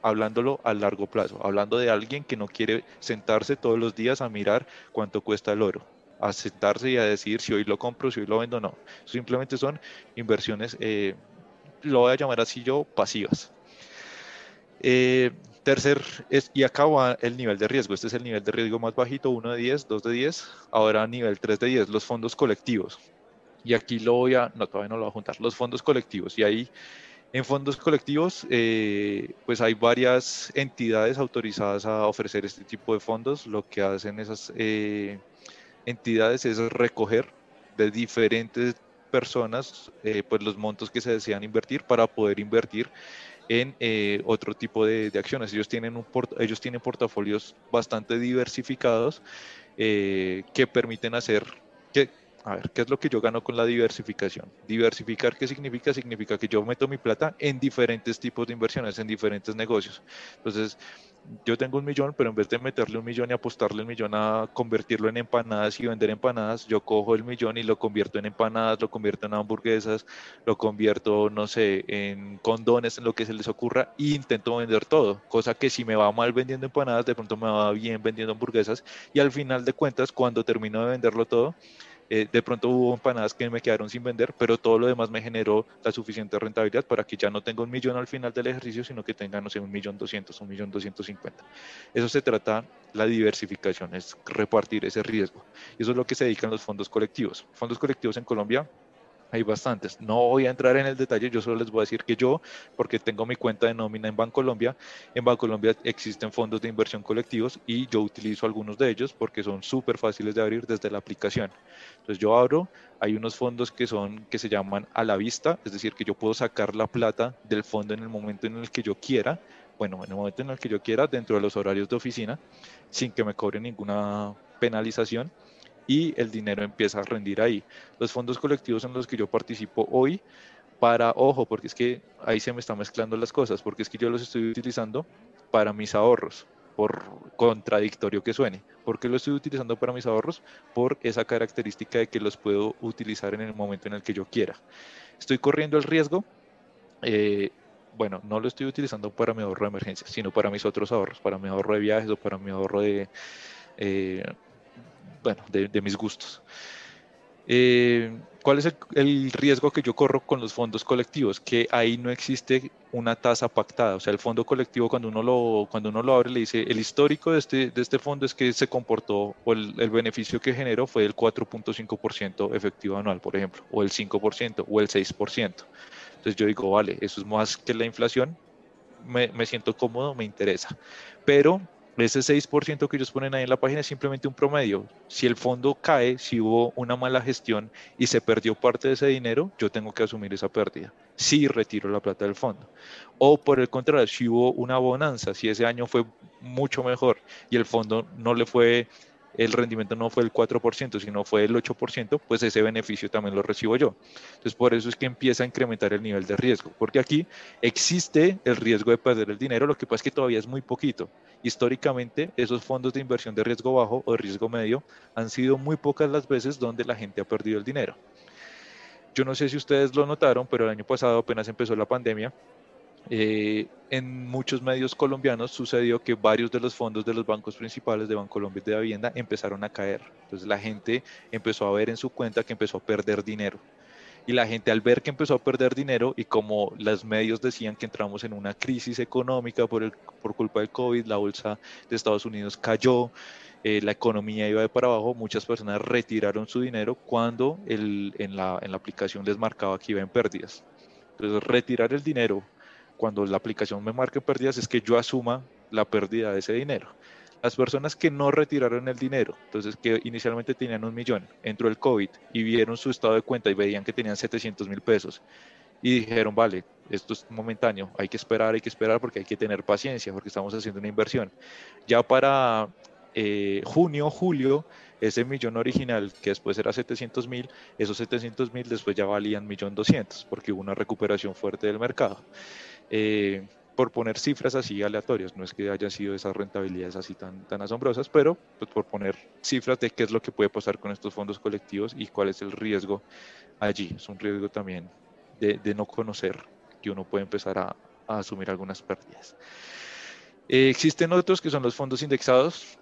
hablándolo a largo plazo, hablando de alguien que no quiere sentarse todos los días a mirar cuánto cuesta el oro a sentarse y a decir si hoy lo compro, si hoy lo vendo, no. Simplemente son inversiones, eh, lo voy a llamar así yo, pasivas. Eh, tercer, es, y acá va el nivel de riesgo. Este es el nivel de riesgo más bajito, 1 de 10, 2 de 10. Ahora nivel 3 de 10, los fondos colectivos. Y aquí lo voy a, no, todavía no lo voy a juntar, los fondos colectivos. Y ahí en fondos colectivos, eh, pues hay varias entidades autorizadas a ofrecer este tipo de fondos. Lo que hacen esas entidades es recoger de diferentes personas eh, pues los montos que se desean invertir para poder invertir en eh, otro tipo de, acciones. Ellos tienen, un ellos tienen portafolios bastante diversificados eh, que permiten hacer que, a ver, ¿qué es lo que yo gano con la diversificación? Diversificar, ¿qué significa? Significa que yo meto mi plata en diferentes tipos de inversiones, en diferentes negocios. Entonces, yo tengo un millón, pero en vez de meterle un millón y apostarle el millón a convertirlo en empanadas y vender empanadas, yo cojo el millón y lo convierto en empanadas, lo convierto en hamburguesas, lo convierto, no sé, en condones, en lo que se les ocurra, e intento vender todo. Cosa que si me va mal vendiendo empanadas, de pronto me va bien vendiendo hamburguesas. Y al final de cuentas, cuando termino de venderlo todo, eh, de pronto hubo empanadas que me quedaron sin vender, pero todo lo demás me generó la suficiente rentabilidad para que ya no tenga un millón al final del ejercicio, sino que tenga, no sé, un millón doscientos, un millón doscientos cincuenta. Eso se trata la diversificación, es repartir ese riesgo. Y eso es lo que se dedican los fondos colectivos. Fondos colectivos en Colombia hay bastantes. No voy a entrar en el detalle, yo solo les voy a decir que yo, porque tengo mi cuenta de nómina en Bancolombia, en Bancolombia existen fondos de inversión colectivos y yo utilizo algunos de ellos porque son súper fáciles de abrir desde la aplicación. Entonces yo abro, hay unos fondos que son que se llaman a la vista, es decir, que yo puedo sacar la plata del fondo en el momento en el que yo quiera, bueno, en el momento en el que yo quiera, dentro de los horarios de oficina, sin que me cobre ninguna penalización y el dinero empieza a rendir ahí. Los fondos colectivos en los que yo participo hoy, para, ojo, porque es que ahí se me están mezclando las cosas, porque es que yo los estoy utilizando para mis ahorros, por contradictorio que suene. ¿Por qué lo estoy utilizando para mis ahorros? Por esa característica de que los puedo utilizar en el momento en el que yo quiera. Estoy corriendo el riesgo. Eh, bueno, no lo estoy utilizando para mi ahorro de emergencia, sino para mis otros ahorros, para mi ahorro de viajes o para mi ahorro de, eh, bueno, de, mis gustos. Eh, ¿Cuál es el, riesgo que yo corro con los fondos colectivos? Que ahí no existe una tasa pactada. O sea, el fondo colectivo cuando uno lo, cuando uno lo abre le dice, el histórico de este, de este fondo es que se comportó o el, el beneficio que generó fue el 4.5% efectivo anual, por ejemplo, o el 5% o el 6%. Entonces yo digo, vale, eso es más que la inflación, me, me siento cómodo, me interesa. Pero ese 6% que ellos ponen ahí en la página es simplemente un promedio. Si el fondo cae, si hubo una mala gestión y se perdió parte de ese dinero, yo tengo que asumir esa pérdida. Si retiro la plata del fondo. O por el contrario, si hubo una bonanza, si ese año fue mucho mejor y el fondo no le fue el rendimiento no fue el 4%, sino fue el 8%, pues ese beneficio también lo recibo yo. Entonces, por eso es que empieza a incrementar el nivel de riesgo, porque aquí existe el riesgo de perder el dinero, lo que pasa es que todavía es muy poquito. Históricamente, esos fondos de inversión de riesgo bajo o de riesgo medio han sido muy pocas las veces donde la gente ha perdido el dinero. Yo no sé si ustedes lo notaron, pero el año pasado apenas empezó la pandemia, eh, en muchos medios colombianos sucedió que varios de los fondos de los bancos principales de Bancolombia y de Vivienda empezaron a caer. Entonces la gente empezó a ver en su cuenta que empezó a perder dinero. Y la gente al ver que empezó a perder dinero y como los medios decían que entramos en una crisis económica por, el, por culpa del COVID, la bolsa de Estados Unidos cayó, eh, la economía iba de para abajo, muchas personas retiraron su dinero cuando el, en, la, en la aplicación les marcaba que iba en pérdidas. Entonces retirar el dinero cuando la aplicación me marque pérdidas es que yo asuma la pérdida de ese dinero. Las personas que no retiraron el dinero, entonces que inicialmente tenían un millón, entró el COVID y vieron su estado de cuenta y veían que tenían 700 mil pesos y dijeron, vale, esto es momentáneo, hay que esperar, hay que esperar porque hay que tener paciencia porque estamos haciendo una inversión. Ya para eh, junio, julio, ese millón original, que después era 700 mil, esos 700 mil después ya valían millón 200 porque hubo una recuperación fuerte del mercado. Eh, por poner cifras así aleatorias, no es que hayan sido esas rentabilidades así tan, tan asombrosas, pero pues, por poner cifras de qué es lo que puede pasar con estos fondos colectivos y cuál es el riesgo allí. Es un riesgo también de, no conocer que uno puede empezar a, asumir algunas pérdidas. Eh, existen otros que son los fondos indexados.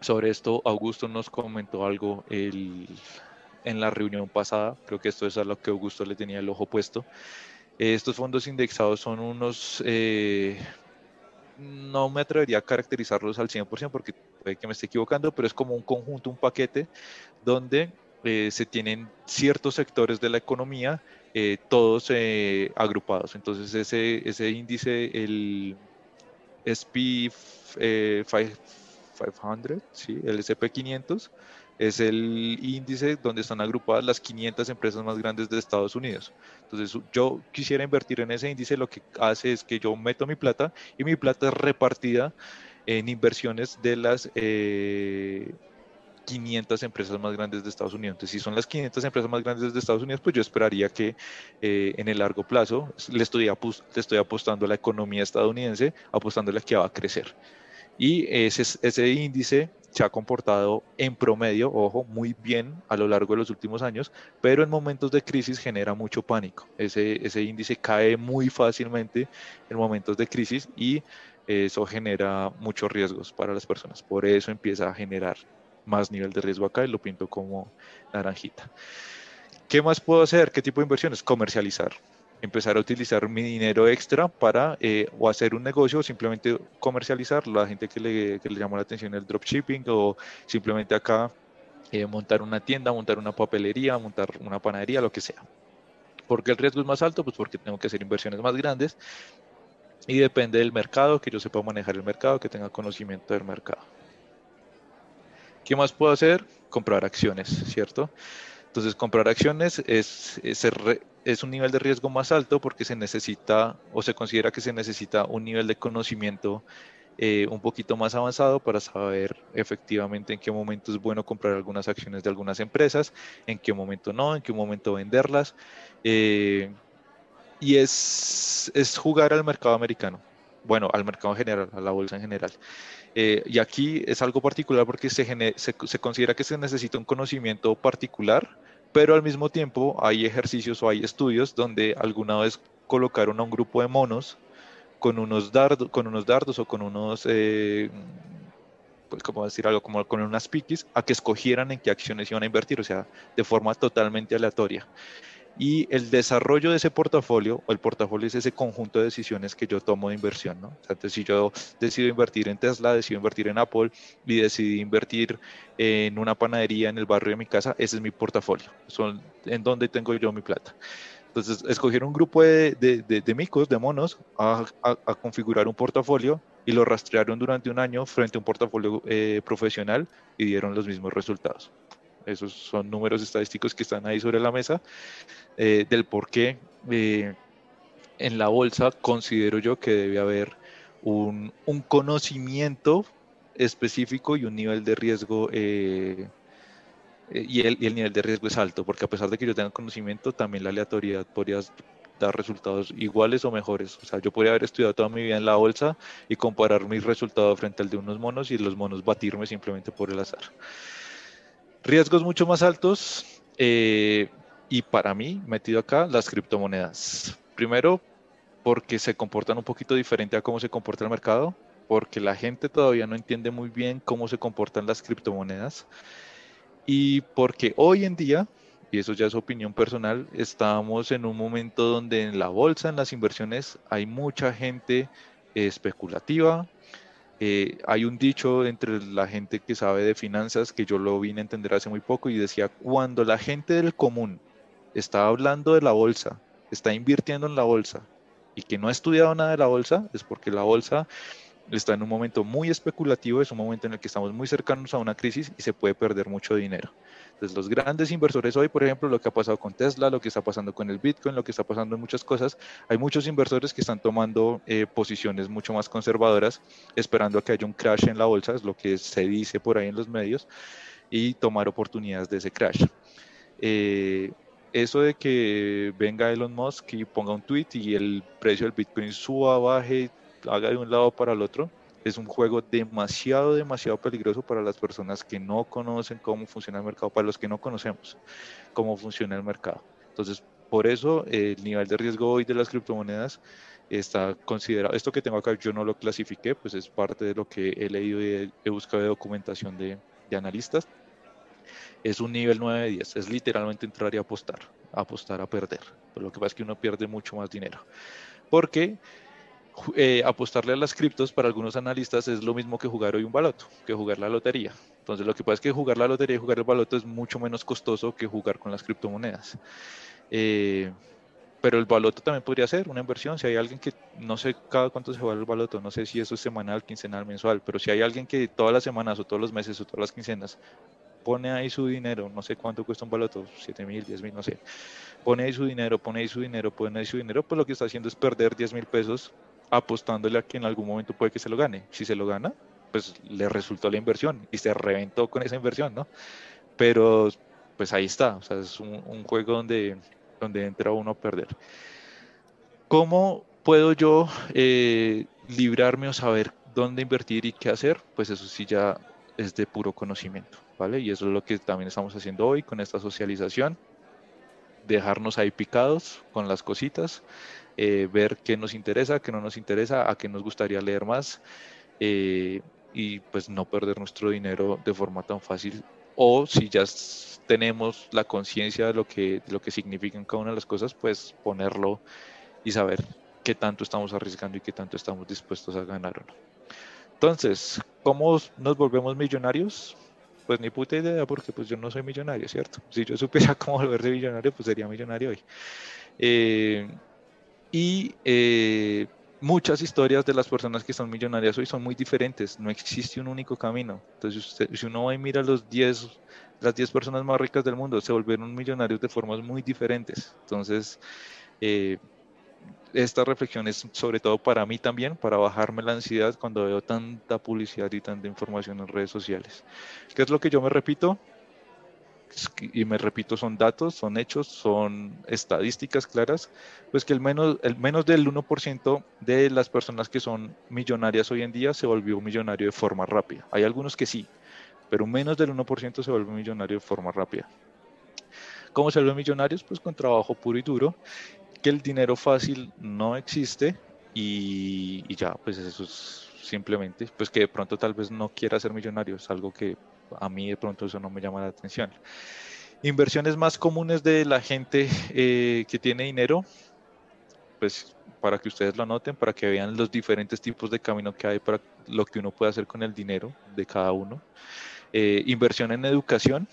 Sobre esto Augusto nos comentó algo en la reunión pasada. Creo que esto es a lo que Augusto le tenía el ojo puesto. Estos fondos indexados son unos, eh, no me atrevería a caracterizarlos al 100% porque puede que me esté equivocando, pero es como un conjunto, un paquete donde eh, se tienen ciertos sectores de la economía, eh, todos agrupados. Entonces ese, ese índice, el SP 500, ¿sí? el SP 500, es el índice donde están agrupadas las 500 empresas más grandes de Estados Unidos. Entonces, yo quisiera invertir en ese índice, lo que hace es que yo meto mi plata y mi plata es repartida en inversiones de las 500 eh, empresas más grandes de Estados Unidos. Entonces, si son las 500 empresas más grandes de Estados Unidos, pues yo esperaría que eh, en el largo plazo le estoy, le estoy apostando a la economía estadounidense, apostándole a que va a crecer. Y ese, ese índice se ha comportado en promedio, ojo, muy bien a lo largo de los últimos años, pero en momentos de crisis genera mucho pánico. Ese, ese índice cae muy fácilmente en momentos de crisis y eso genera muchos riesgos para las personas. Por eso empieza a generar más nivel de riesgo acá y lo pinto como naranjita. ¿Qué más puedo hacer? ¿Qué tipo de inversiones? Comercializar empezar a utilizar mi dinero extra para eh, o hacer un negocio o simplemente comercializar. La gente que le, que le llamó la atención el dropshipping o simplemente acá eh, montar una tienda, montar una papelería, montar una panadería, lo que sea. ¿Por qué el riesgo es más alto? Pues porque tengo que hacer inversiones más grandes y depende del mercado, que yo sepa manejar el mercado, que tenga conocimiento del mercado. ¿Qué más puedo hacer? Comprar acciones, ¿cierto? Entonces, comprar acciones es, es, es un nivel de riesgo más alto porque se necesita o se considera que se necesita un nivel de conocimiento eh, un poquito más avanzado para saber efectivamente en qué momento es bueno comprar algunas acciones de algunas empresas, en qué momento no, en qué momento venderlas. Eh, y es, es jugar al mercado americano, bueno, al mercado en general, a la bolsa en general. Eh, y aquí es algo particular porque se, se, se, considera que se necesita un conocimiento particular pero al mismo tiempo hay ejercicios o hay estudios donde alguna vez colocaron a un grupo de monos con unos dardos, con unos dardos o con unos, eh, pues como decir algo, como con unas piquis, a que escogieran en qué acciones iban a invertir, o sea, de forma totalmente aleatoria y el desarrollo de ese portafolio, o el portafolio es ese conjunto de decisiones que yo tomo de inversión, ¿no? Sea, si yo decido invertir en Tesla, decido invertir en Apple y decidí invertir en una panadería en el barrio de mi casa, ese es mi portafolio, son en donde tengo yo mi plata. Entonces, escogieron un grupo de, de, de, micos, de monos, a, a, configurar un portafolio y lo rastrearon durante un año frente a un portafolio eh, profesional y dieron los mismos resultados. Esos son números estadísticos que están ahí sobre la mesa eh, del por qué eh, en la bolsa considero yo que debe haber un, conocimiento específico y un nivel de riesgo eh, y, el, y, el, nivel de riesgo es alto, porque a pesar de que yo tenga conocimiento, también la aleatoriedad podría dar resultados iguales o mejores. O sea, yo podría haber estudiado toda mi vida en la bolsa y comparar mis resultados frente al de unos monos y los monos batirme simplemente por el azar. Riesgos mucho más altos eh, y para mí, metido acá, las criptomonedas. Primero, porque se comportan un poquito diferente a cómo se comporta el mercado, porque la gente todavía no entiende muy bien cómo se comportan las criptomonedas y porque hoy en día, y eso ya es opinión personal, estamos en un momento donde en la bolsa, en las inversiones, hay mucha gente especulativa, eh, hay un dicho entre la gente que sabe de finanzas que yo lo vine a entender hace muy poco y decía, cuando la gente del común está hablando de la bolsa, está invirtiendo en la bolsa y que no ha estudiado nada de la bolsa, es porque la bolsa está en un momento muy especulativo, es un momento en el que estamos muy cercanos a una crisis y se puede perder mucho dinero. Entonces, los grandes inversores hoy, por ejemplo, lo que ha pasado con Tesla, lo que está pasando con el Bitcoin, lo que está pasando en muchas cosas, hay muchos inversores que están tomando eh, posiciones mucho más conservadoras, esperando a que haya un crash en la bolsa, es lo que se dice por ahí en los medios, y tomar oportunidades de ese crash. Eh, eso de que venga Elon Musk y ponga un tweet y el precio del Bitcoin suba, baje, haga de un lado para el otro, es un juego demasiado, demasiado peligroso para las personas que no conocen cómo funciona el mercado, para los que no conocemos cómo funciona el mercado. Entonces, por eso el nivel de riesgo hoy de las criptomonedas está considerado, esto que tengo acá yo no lo clasifiqué, pues es parte de lo que he leído y he, buscado documentación de, de, analistas. Es un nivel 9 de 10, es literalmente entrar y apostar, apostar a perder. Pero lo que pasa es que uno pierde mucho más dinero. Porque eh, apostarle a las criptos para algunos analistas es lo mismo que jugar hoy un baloto, que jugar la lotería. Entonces lo que pasa es que jugar la lotería y jugar el baloto es mucho menos costoso que jugar con las criptomonedas. Eh, pero el baloto también podría ser una inversión. Si hay alguien que no sé cada cuánto se juega el baloto, no sé si eso es semanal, quincenal, mensual, pero si hay alguien que todas las semanas o todos los meses o todas las quincenas pone ahí su dinero, no sé cuánto cuesta un baloto, 7 mil, 10 mil, no sé, pone ahí su dinero, pone ahí su dinero, pone ahí su dinero, pues lo que está haciendo es perder 10 mil pesos apostándole a que en algún momento puede que se lo gane. Si se lo gana, pues le resultó la inversión y se reventó con esa inversión, ¿no? Pero pues ahí está, o sea, es un, juego donde, donde entra uno a perder. ¿Cómo puedo yo eh, librarme o saber dónde invertir y qué hacer, pues eso sí ya es de puro conocimiento, ¿vale? Y eso es lo que también estamos haciendo hoy con esta socialización, dejarnos ahí picados con las cositas, eh, ver qué nos interesa, qué no nos interesa, a qué nos gustaría leer más eh, y pues no perder nuestro dinero de forma tan fácil o si ya tenemos la conciencia de lo que, de lo que significan cada una de las cosas, pues ponerlo y saber qué tanto estamos arriesgando y qué tanto estamos dispuestos a ganar o no. Entonces, ¿cómo nos volvemos millonarios? Pues ni puta idea, porque pues yo no soy millonario, ¿cierto? Si yo supiera [laughs] cómo volverse millonario, pues sería millonario hoy. Eh, y eh, muchas historias de las personas que son millonarias hoy son muy diferentes, no existe un único camino. Entonces, si uno va y mira los 10, las 10 personas más ricas del mundo, se volvieron millonarios de formas muy diferentes. Entonces, eh, esta reflexión es sobre todo para mí también, para bajarme la ansiedad cuando veo tanta publicidad y tanta información en redes sociales. ¿Qué es lo que yo me repito? Y me repito, son datos, son hechos, son estadísticas claras, pues que el menos, el menos del 1% de las personas que son millonarias hoy en día se volvió millonario de forma rápida. Hay algunos que sí, pero menos del 1% se vuelve millonario de forma rápida. ¿Cómo se vuelven millonarios? Pues con trabajo puro y duro que el dinero fácil no existe y, ya, pues eso es simplemente, pues que de pronto tal vez no quiera ser millonario, es algo que a mí de pronto eso no me llama la atención. Inversiones más comunes de la gente eh, que tiene dinero, pues para que ustedes lo anoten, para que vean los diferentes tipos de camino que hay para lo que uno puede hacer con el dinero de cada uno. Eh, inversión en educación.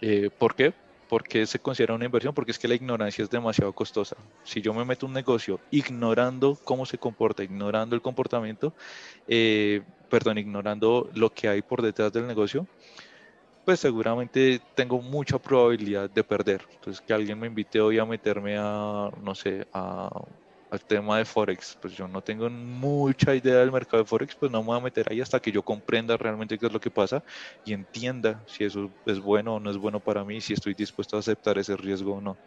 Eh, ¿Por qué? ¿Por qué se considera una inversión? Porque es que la ignorancia es demasiado costosa. Si yo me meto un negocio ignorando cómo se comporta, ignorando el comportamiento, eh, perdón, ignorando lo que hay por detrás del negocio, pues seguramente tengo mucha probabilidad de perder. Entonces, que alguien me invite hoy a meterme a, no sé, a al tema de Forex, pues yo no tengo mucha idea del mercado de Forex, pues no me voy a meter ahí hasta que yo comprenda realmente qué es lo que pasa y entienda si eso es bueno o no es bueno para mí, si estoy dispuesto a aceptar ese riesgo o no.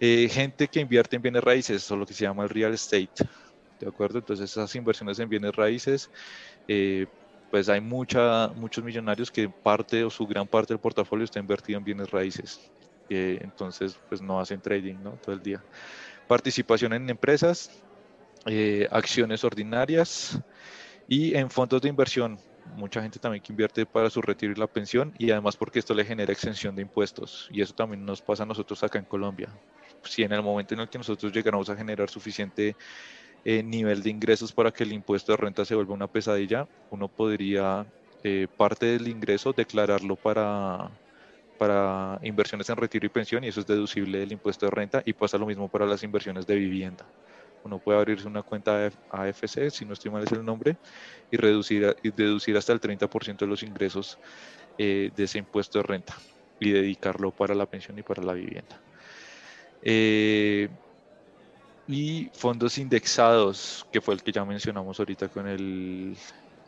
Eh, gente que invierte en bienes raíces, es lo que se llama el real estate, ¿de acuerdo? Entonces esas inversiones en bienes raíces, eh, pues hay mucha, muchos millonarios que parte o su gran parte del portafolio está invertido en bienes raíces. Eh, entonces, pues no hacen trading, ¿no? Todo el día participación en empresas, eh, acciones ordinarias y en fondos de inversión. Mucha gente también que invierte para su retiro y la pensión y además porque esto le genera exención de impuestos y eso también nos pasa a nosotros acá en Colombia. Si en el momento en el que nosotros llegamos a generar suficiente eh, nivel de ingresos para que el impuesto de renta se vuelva una pesadilla, uno podría eh, parte del ingreso declararlo para para inversiones en retiro y pensión y eso es deducible del impuesto de renta y pasa lo mismo para las inversiones de vivienda. Uno puede abrirse una cuenta AFC, si no estoy mal es el nombre, y, reducir, y deducir hasta el 30% de los ingresos eh, de ese impuesto de renta y dedicarlo para la pensión y para la vivienda. Eh, y fondos indexados, que fue el que ya mencionamos ahorita con el,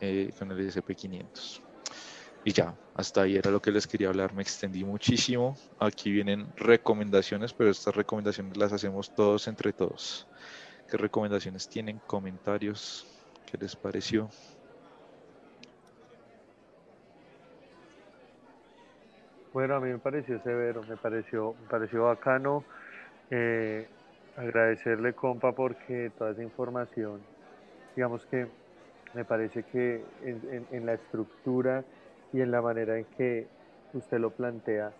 eh, con el SP500. Y ya, hasta ahí era lo que les quería hablar, me extendí muchísimo. Aquí vienen recomendaciones, pero estas recomendaciones las hacemos todos entre todos. ¿Qué recomendaciones tienen? Comentarios, ¿qué les pareció? Bueno, a mí me pareció severo, me pareció, me pareció bacano. Eh, agradecerle, compa, porque toda esa información, digamos que me parece que en la estructura y en la manera en que usted lo plantea,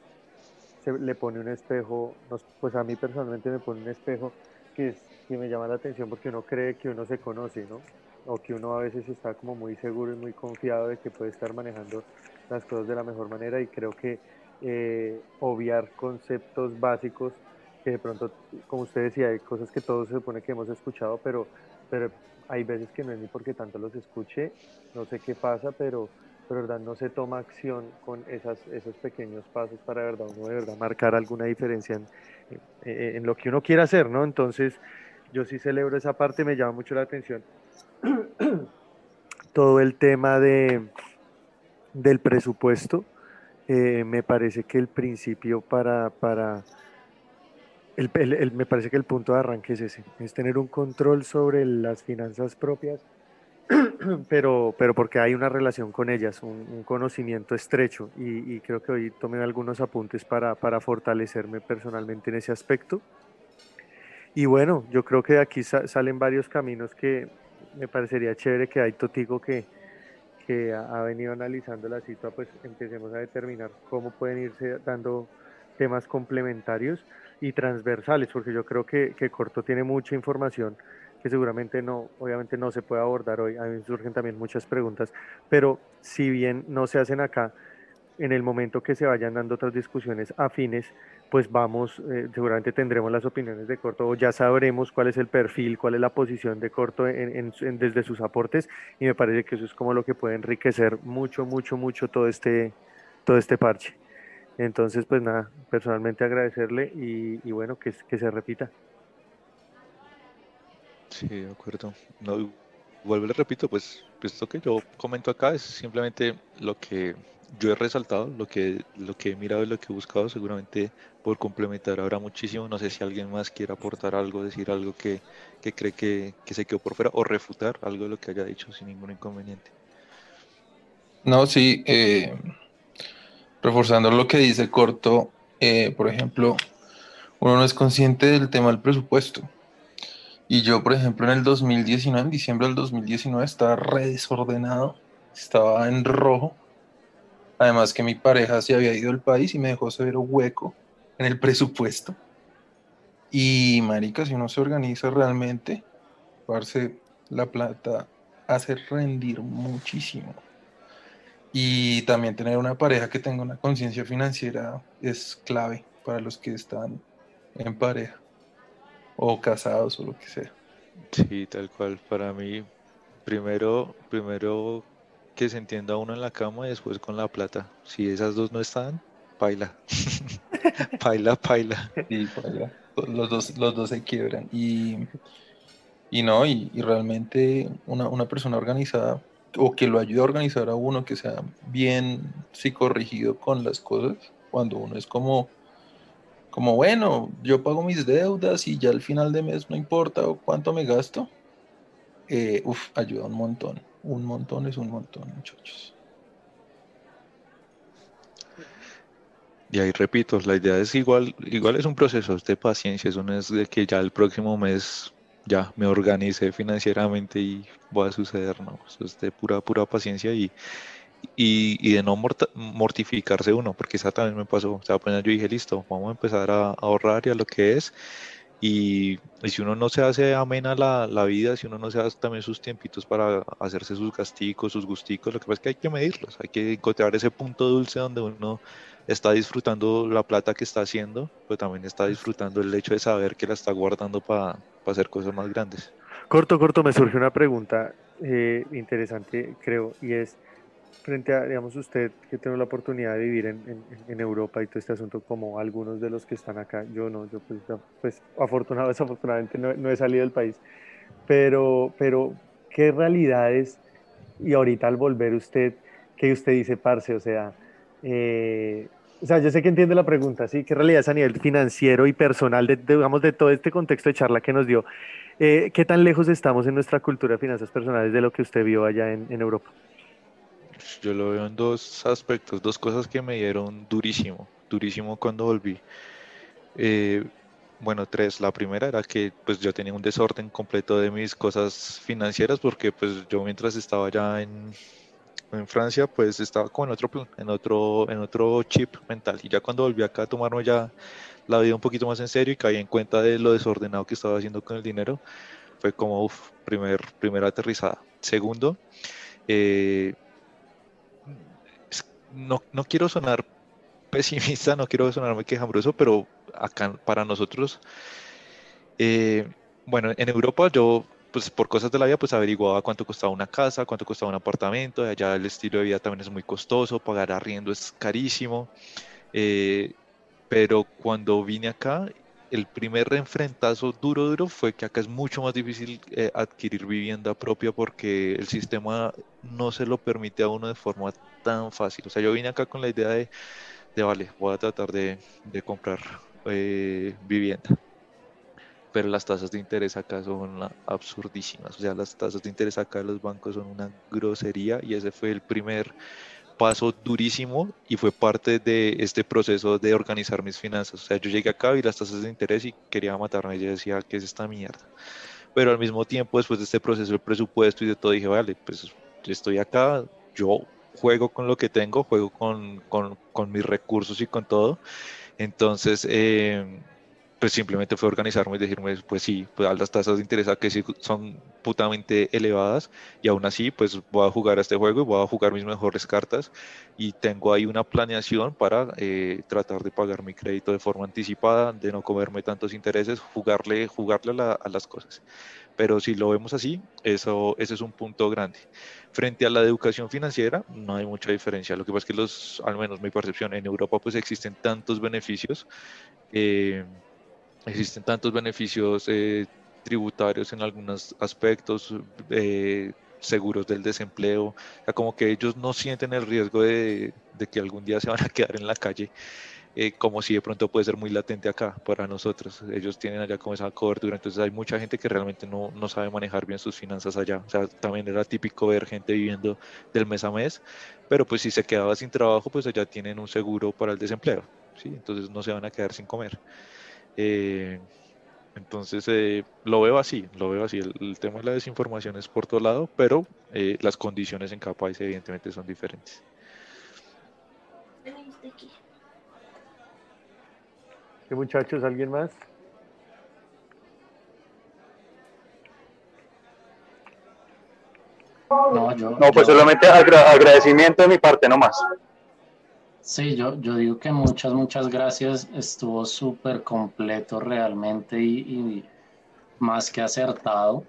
se le pone un espejo, pues a mí personalmente me pone un espejo que, es, que me llama la atención porque uno cree que uno se conoce, ¿no? O que uno a veces está como muy seguro y muy confiado de que puede estar manejando las cosas de la mejor manera y creo que eh, obviar conceptos básicos que de pronto, como usted decía, hay cosas que todos se supone que hemos escuchado, pero, pero hay veces que no es ni porque tanto los escuche, no sé qué pasa, pero pero verdad no se toma acción con esas, esos pequeños pasos para verdad uno de verdad marcar alguna diferencia en, en, lo que uno quiere hacer, ¿no? Entonces, yo sí celebro esa parte, me llama mucho la atención [clears throat] todo el tema de, del presupuesto. Eh, me parece que el principio para, para el, me parece que el punto de arranque es ese, es tener un control sobre las finanzas propias [clears throat] pero, pero porque hay una relación con ellas, un, conocimiento estrecho y, creo que hoy tomé algunos apuntes para, para, fortalecerme personalmente en ese aspecto. Y bueno, yo creo que de aquí salen varios caminos que me parecería chévere que hay Totigo que, que ha, venido analizando la situación, pues empecemos a determinar cómo pueden irse dando temas complementarios y transversales, porque yo creo que, que Corto tiene mucha información que seguramente no, obviamente no se puede abordar hoy. A mí surgen también muchas preguntas, pero si bien no se hacen acá, en el momento que se vayan dando otras discusiones afines, pues vamos, eh, seguramente tendremos las opiniones de Corto o ya sabremos cuál es el perfil, cuál es la posición de Corto en, desde sus aportes y me parece que eso es como lo que puede enriquecer mucho, mucho, mucho todo este, todo este parche. Entonces, pues nada, personalmente agradecerle y, y bueno, que, que se repita. Sí, de acuerdo. No, vuelvo le repito, pues esto que yo comento acá es simplemente lo que yo he resaltado, lo que, lo que he mirado y lo que he buscado, seguramente por complementar habrá muchísimo. No sé si alguien más quiere aportar algo, decir algo que, que cree que, que, se quedó por fuera o refutar algo de lo que haya dicho sin ningún inconveniente. No, sí, eh, reforzando lo que dice Corto, eh, por ejemplo, uno no es consciente del tema del presupuesto. Y yo, por ejemplo, en el 2019, en diciembre del 2019, estaba re desordenado, estaba en rojo. Además que mi pareja se había ido al país y me dejó severo hueco en el presupuesto. Y marica, si uno se organiza realmente, parce, la plata hace rendir muchísimo. Y también tener una pareja que tenga una conciencia financiera es clave para los que están en pareja o casados o lo que sea. Sí, tal cual. Para mí, primero, primero que se entienda uno en la cama y después con la plata. Si esas dos no están, paila. [laughs] paila, paila. Sí, paila. Los dos, los dos se quiebran. Y, y no, y, y realmente una, una, persona organizada o que lo ayude a organizar a uno, que sea bien psicorrigido con las cosas, cuando uno es como como bueno, yo pago mis deudas y ya al final de mes no importa cuánto me gasto, eh, uf, ayuda un montón. Un montón es un montón, muchachos. Y ahí repito, la idea es igual, igual es un proceso de paciencia, eso no es de que ya el próximo mes ya me organice financieramente y va a suceder, no, eso es de pura, pura paciencia y, y, de no mortificarse uno, porque esa también me pasó. O sea, apenas yo dije, listo, vamos a empezar a, ahorrar y a lo que es. Y, si uno no se hace amena la, la, vida, si uno no se hace también sus tiempitos para hacerse sus gasticos, sus gusticos, lo que pasa es que hay que medirlos, hay que encontrar ese punto dulce donde uno está disfrutando la plata que está haciendo, pero también está disfrutando el hecho de saber que la está guardando para hacer cosas más grandes. Corto, corto, me surge una pregunta eh, interesante, creo, y es, frente a, digamos, usted que tiene la oportunidad de vivir en, en, Europa y todo este asunto, como algunos de los que están acá, yo no, yo pues, pues afortunado, [laughs] desafortunadamente no, no, he salido del país, pero, pero, ¿qué realidades, y ahorita al volver usted, que usted dice, parce, o sea, eh, o sea, yo sé que entiende la pregunta, ¿sí? ¿Qué realidades a nivel financiero y personal, de, digamos, de todo este contexto de charla que nos dio? Eh, ¿Qué tan lejos estamos en nuestra cultura de finanzas personales de lo que usted vio allá en, en Europa? Yo lo veo en dos aspectos, dos cosas que me dieron durísimo, durísimo cuando volví. Eh, bueno, tres. La primera era que pues yo tenía un desorden completo de mis cosas financieras porque pues yo mientras estaba allá en, en Francia pues estaba como en otro en otro en otro chip mental y ya cuando volví acá a tomarme ya la vida un poquito más en serio y caí en cuenta de lo desordenado que estaba haciendo con el dinero fue como uff, primer primera aterrizada. Segundo, eh, no, no quiero sonar pesimista, no quiero sonarme quejambroso, pero acá para nosotros, eh, bueno, en Europa yo, pues por cosas de la vida, pues averiguaba cuánto costaba una casa, cuánto costaba un apartamento, allá el estilo de vida también es muy costoso, pagar arriendo es carísimo, eh, pero cuando vine acá el primer enfrentazo duro, duro fue que acá es mucho más difícil eh, adquirir vivienda propia porque el sistema no se lo permite a uno de forma tan fácil. O sea, yo vine acá con la idea de, de vale, voy a tratar de, de comprar eh, vivienda. Pero las tasas de interés acá son absurdísimas. O sea, las tasas de interés acá de los bancos son una grosería y ese fue el primer paso durísimo y fue parte de este proceso de organizar mis finanzas. O sea, yo llegué acá y las tasas de interés y quería matarme. Yo decía, ¿qué es esta mierda? Pero al mismo tiempo, después de este proceso del presupuesto y de todo, dije, vale, pues estoy acá, yo juego con lo que tengo, juego con, con, con mis recursos y con todo. Entonces, eh, pues simplemente fue organizarme y decirme, pues sí, pues las tasas de interés que sí son putamente elevadas y aún así, pues voy a jugar a este juego y voy a jugar mis mejores cartas y tengo ahí una planeación para eh, tratar de pagar mi crédito de forma anticipada, de no comerme tantos intereses, jugarle, jugarle a, las cosas. Pero si lo vemos así, eso, ese es un punto grande. Frente a la educación financiera, no hay mucha diferencia. Lo que pasa es que los, al menos mi percepción, en Europa pues existen tantos beneficios. Eh, existen tantos beneficios eh, tributarios en algunos aspectos, eh, seguros del desempleo, o como que ellos no sienten el riesgo de, que algún día se van a quedar en la calle, eh, como si de pronto puede ser muy latente acá para nosotros. Ellos tienen allá como esa cobertura, entonces hay mucha gente que realmente no, no sabe manejar bien sus finanzas allá. O sea, también era típico ver gente viviendo del mes a mes, pero pues si se quedaba sin trabajo, pues allá tienen un seguro para el desempleo, ¿sí? Entonces no se van a quedar sin comer. Eh, entonces eh, lo veo así, lo veo así. El, tema de la desinformación es por todo lado, pero eh, las condiciones en cada país evidentemente son diferentes. ¿Qué muchachos? ¿Alguien más? No, yo, no pues solamente agradecimiento de mi parte nomás. Sí, yo, yo digo que muchas, muchas gracias. Estuvo súper completo realmente y, más que acertado,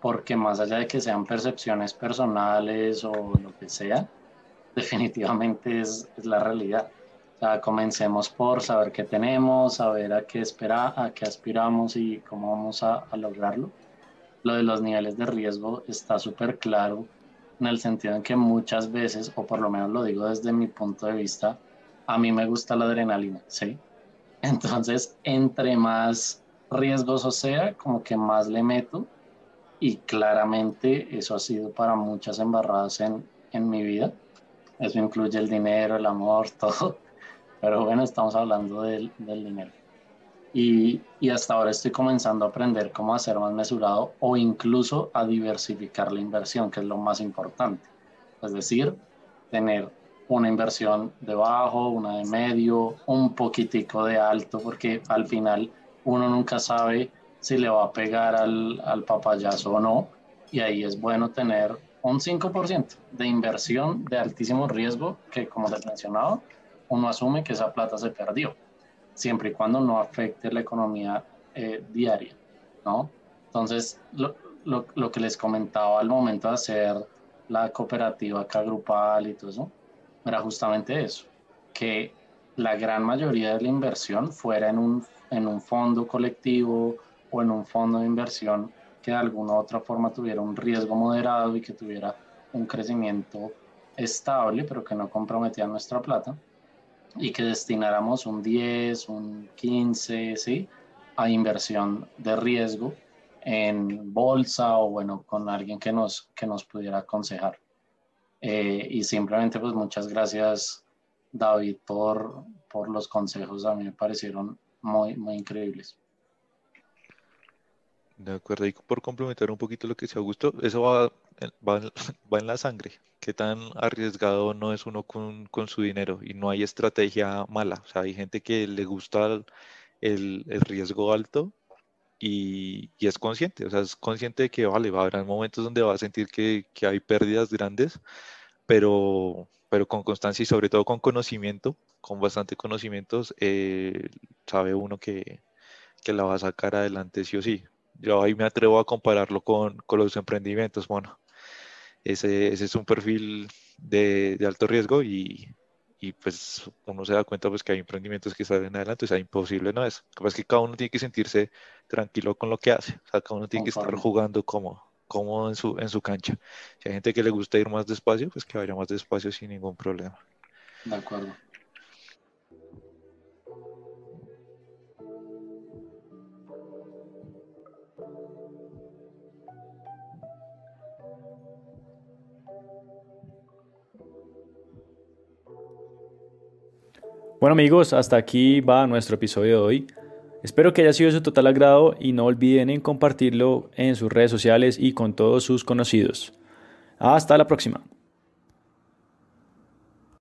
porque más allá de que sean percepciones personales o lo que sea, [laughs] definitivamente es, la realidad. O comencemos por saber qué tenemos, saber a qué esperar, a qué aspiramos y cómo vamos a, a lograrlo. Lo de los niveles de riesgo está súper claro en el sentido en que muchas veces, o por lo menos lo digo desde mi punto de vista, a mí me gusta la adrenalina, ¿sí? [laughs] Entonces, entre más riesgoso sea, como que más le meto y claramente eso ha sido para muchas embarradas en, en mi vida. Eso incluye el dinero, el amor, [laughs] todo. Pero bueno, estamos hablando del, del dinero. Y, y, hasta ahora estoy comenzando a aprender cómo hacer más mesurado o incluso a diversificar la inversión, que es lo más importante. Es decir, tener una inversión de bajo, una de medio, un poquitico de alto, porque al final uno nunca sabe si le va a pegar al, al papayazo o no. Y ahí es bueno tener un 5% de inversión de altísimo riesgo, que como les mencionaba, uno asume que esa plata se perdió siempre y cuando no afecte la economía eh, diaria, ¿no? Entonces, lo, que les comentaba al momento de hacer la cooperativa acá grupal y todo eso, era justamente eso, que la gran mayoría de la inversión fuera en un, en un fondo colectivo o en un fondo de inversión que de alguna u otra forma tuviera un riesgo moderado y que tuviera un crecimiento estable, pero que no comprometía nuestra plata y que destináramos un 10, un 15, ¿sí? A inversión de riesgo en bolsa o bueno, con alguien que nos, que nos pudiera aconsejar. Eh, y simplemente pues muchas gracias David por, por los consejos, a mí me parecieron muy, muy increíbles. De acuerdo, y por complementar un poquito lo que se Augusto, eso va, va, [laughs] va en la sangre qué tan arriesgado no es uno con, con, su dinero y no hay estrategia mala. O sea, hay gente que le gusta el, el riesgo alto y, y, es consciente, o sea, es consciente de que, vale, va a haber momentos donde va a sentir que, que hay pérdidas grandes, pero, pero con constancia y sobre todo con conocimiento, con bastante conocimientos, eh, sabe uno que, que la va a sacar adelante sí o sí. Yo ahí me atrevo a compararlo con, con los emprendimientos. Bueno, ese, ese es un perfil de, de alto riesgo y, y, pues uno se da cuenta pues que hay emprendimientos que salen adelante, o sea, imposible no es. Lo que que cada uno tiene que sentirse tranquilo con lo que hace, o sea, cada uno tiene que estar jugando como, como en, su, en su cancha. Si hay gente que le gusta ir más despacio, pues que vaya más despacio sin ningún problema. De acuerdo. Bueno amigos, hasta aquí va nuestro episodio de hoy. Espero que haya sido de su total agrado y no olviden en compartirlo en sus redes sociales y con todos sus conocidos. Hasta la próxima.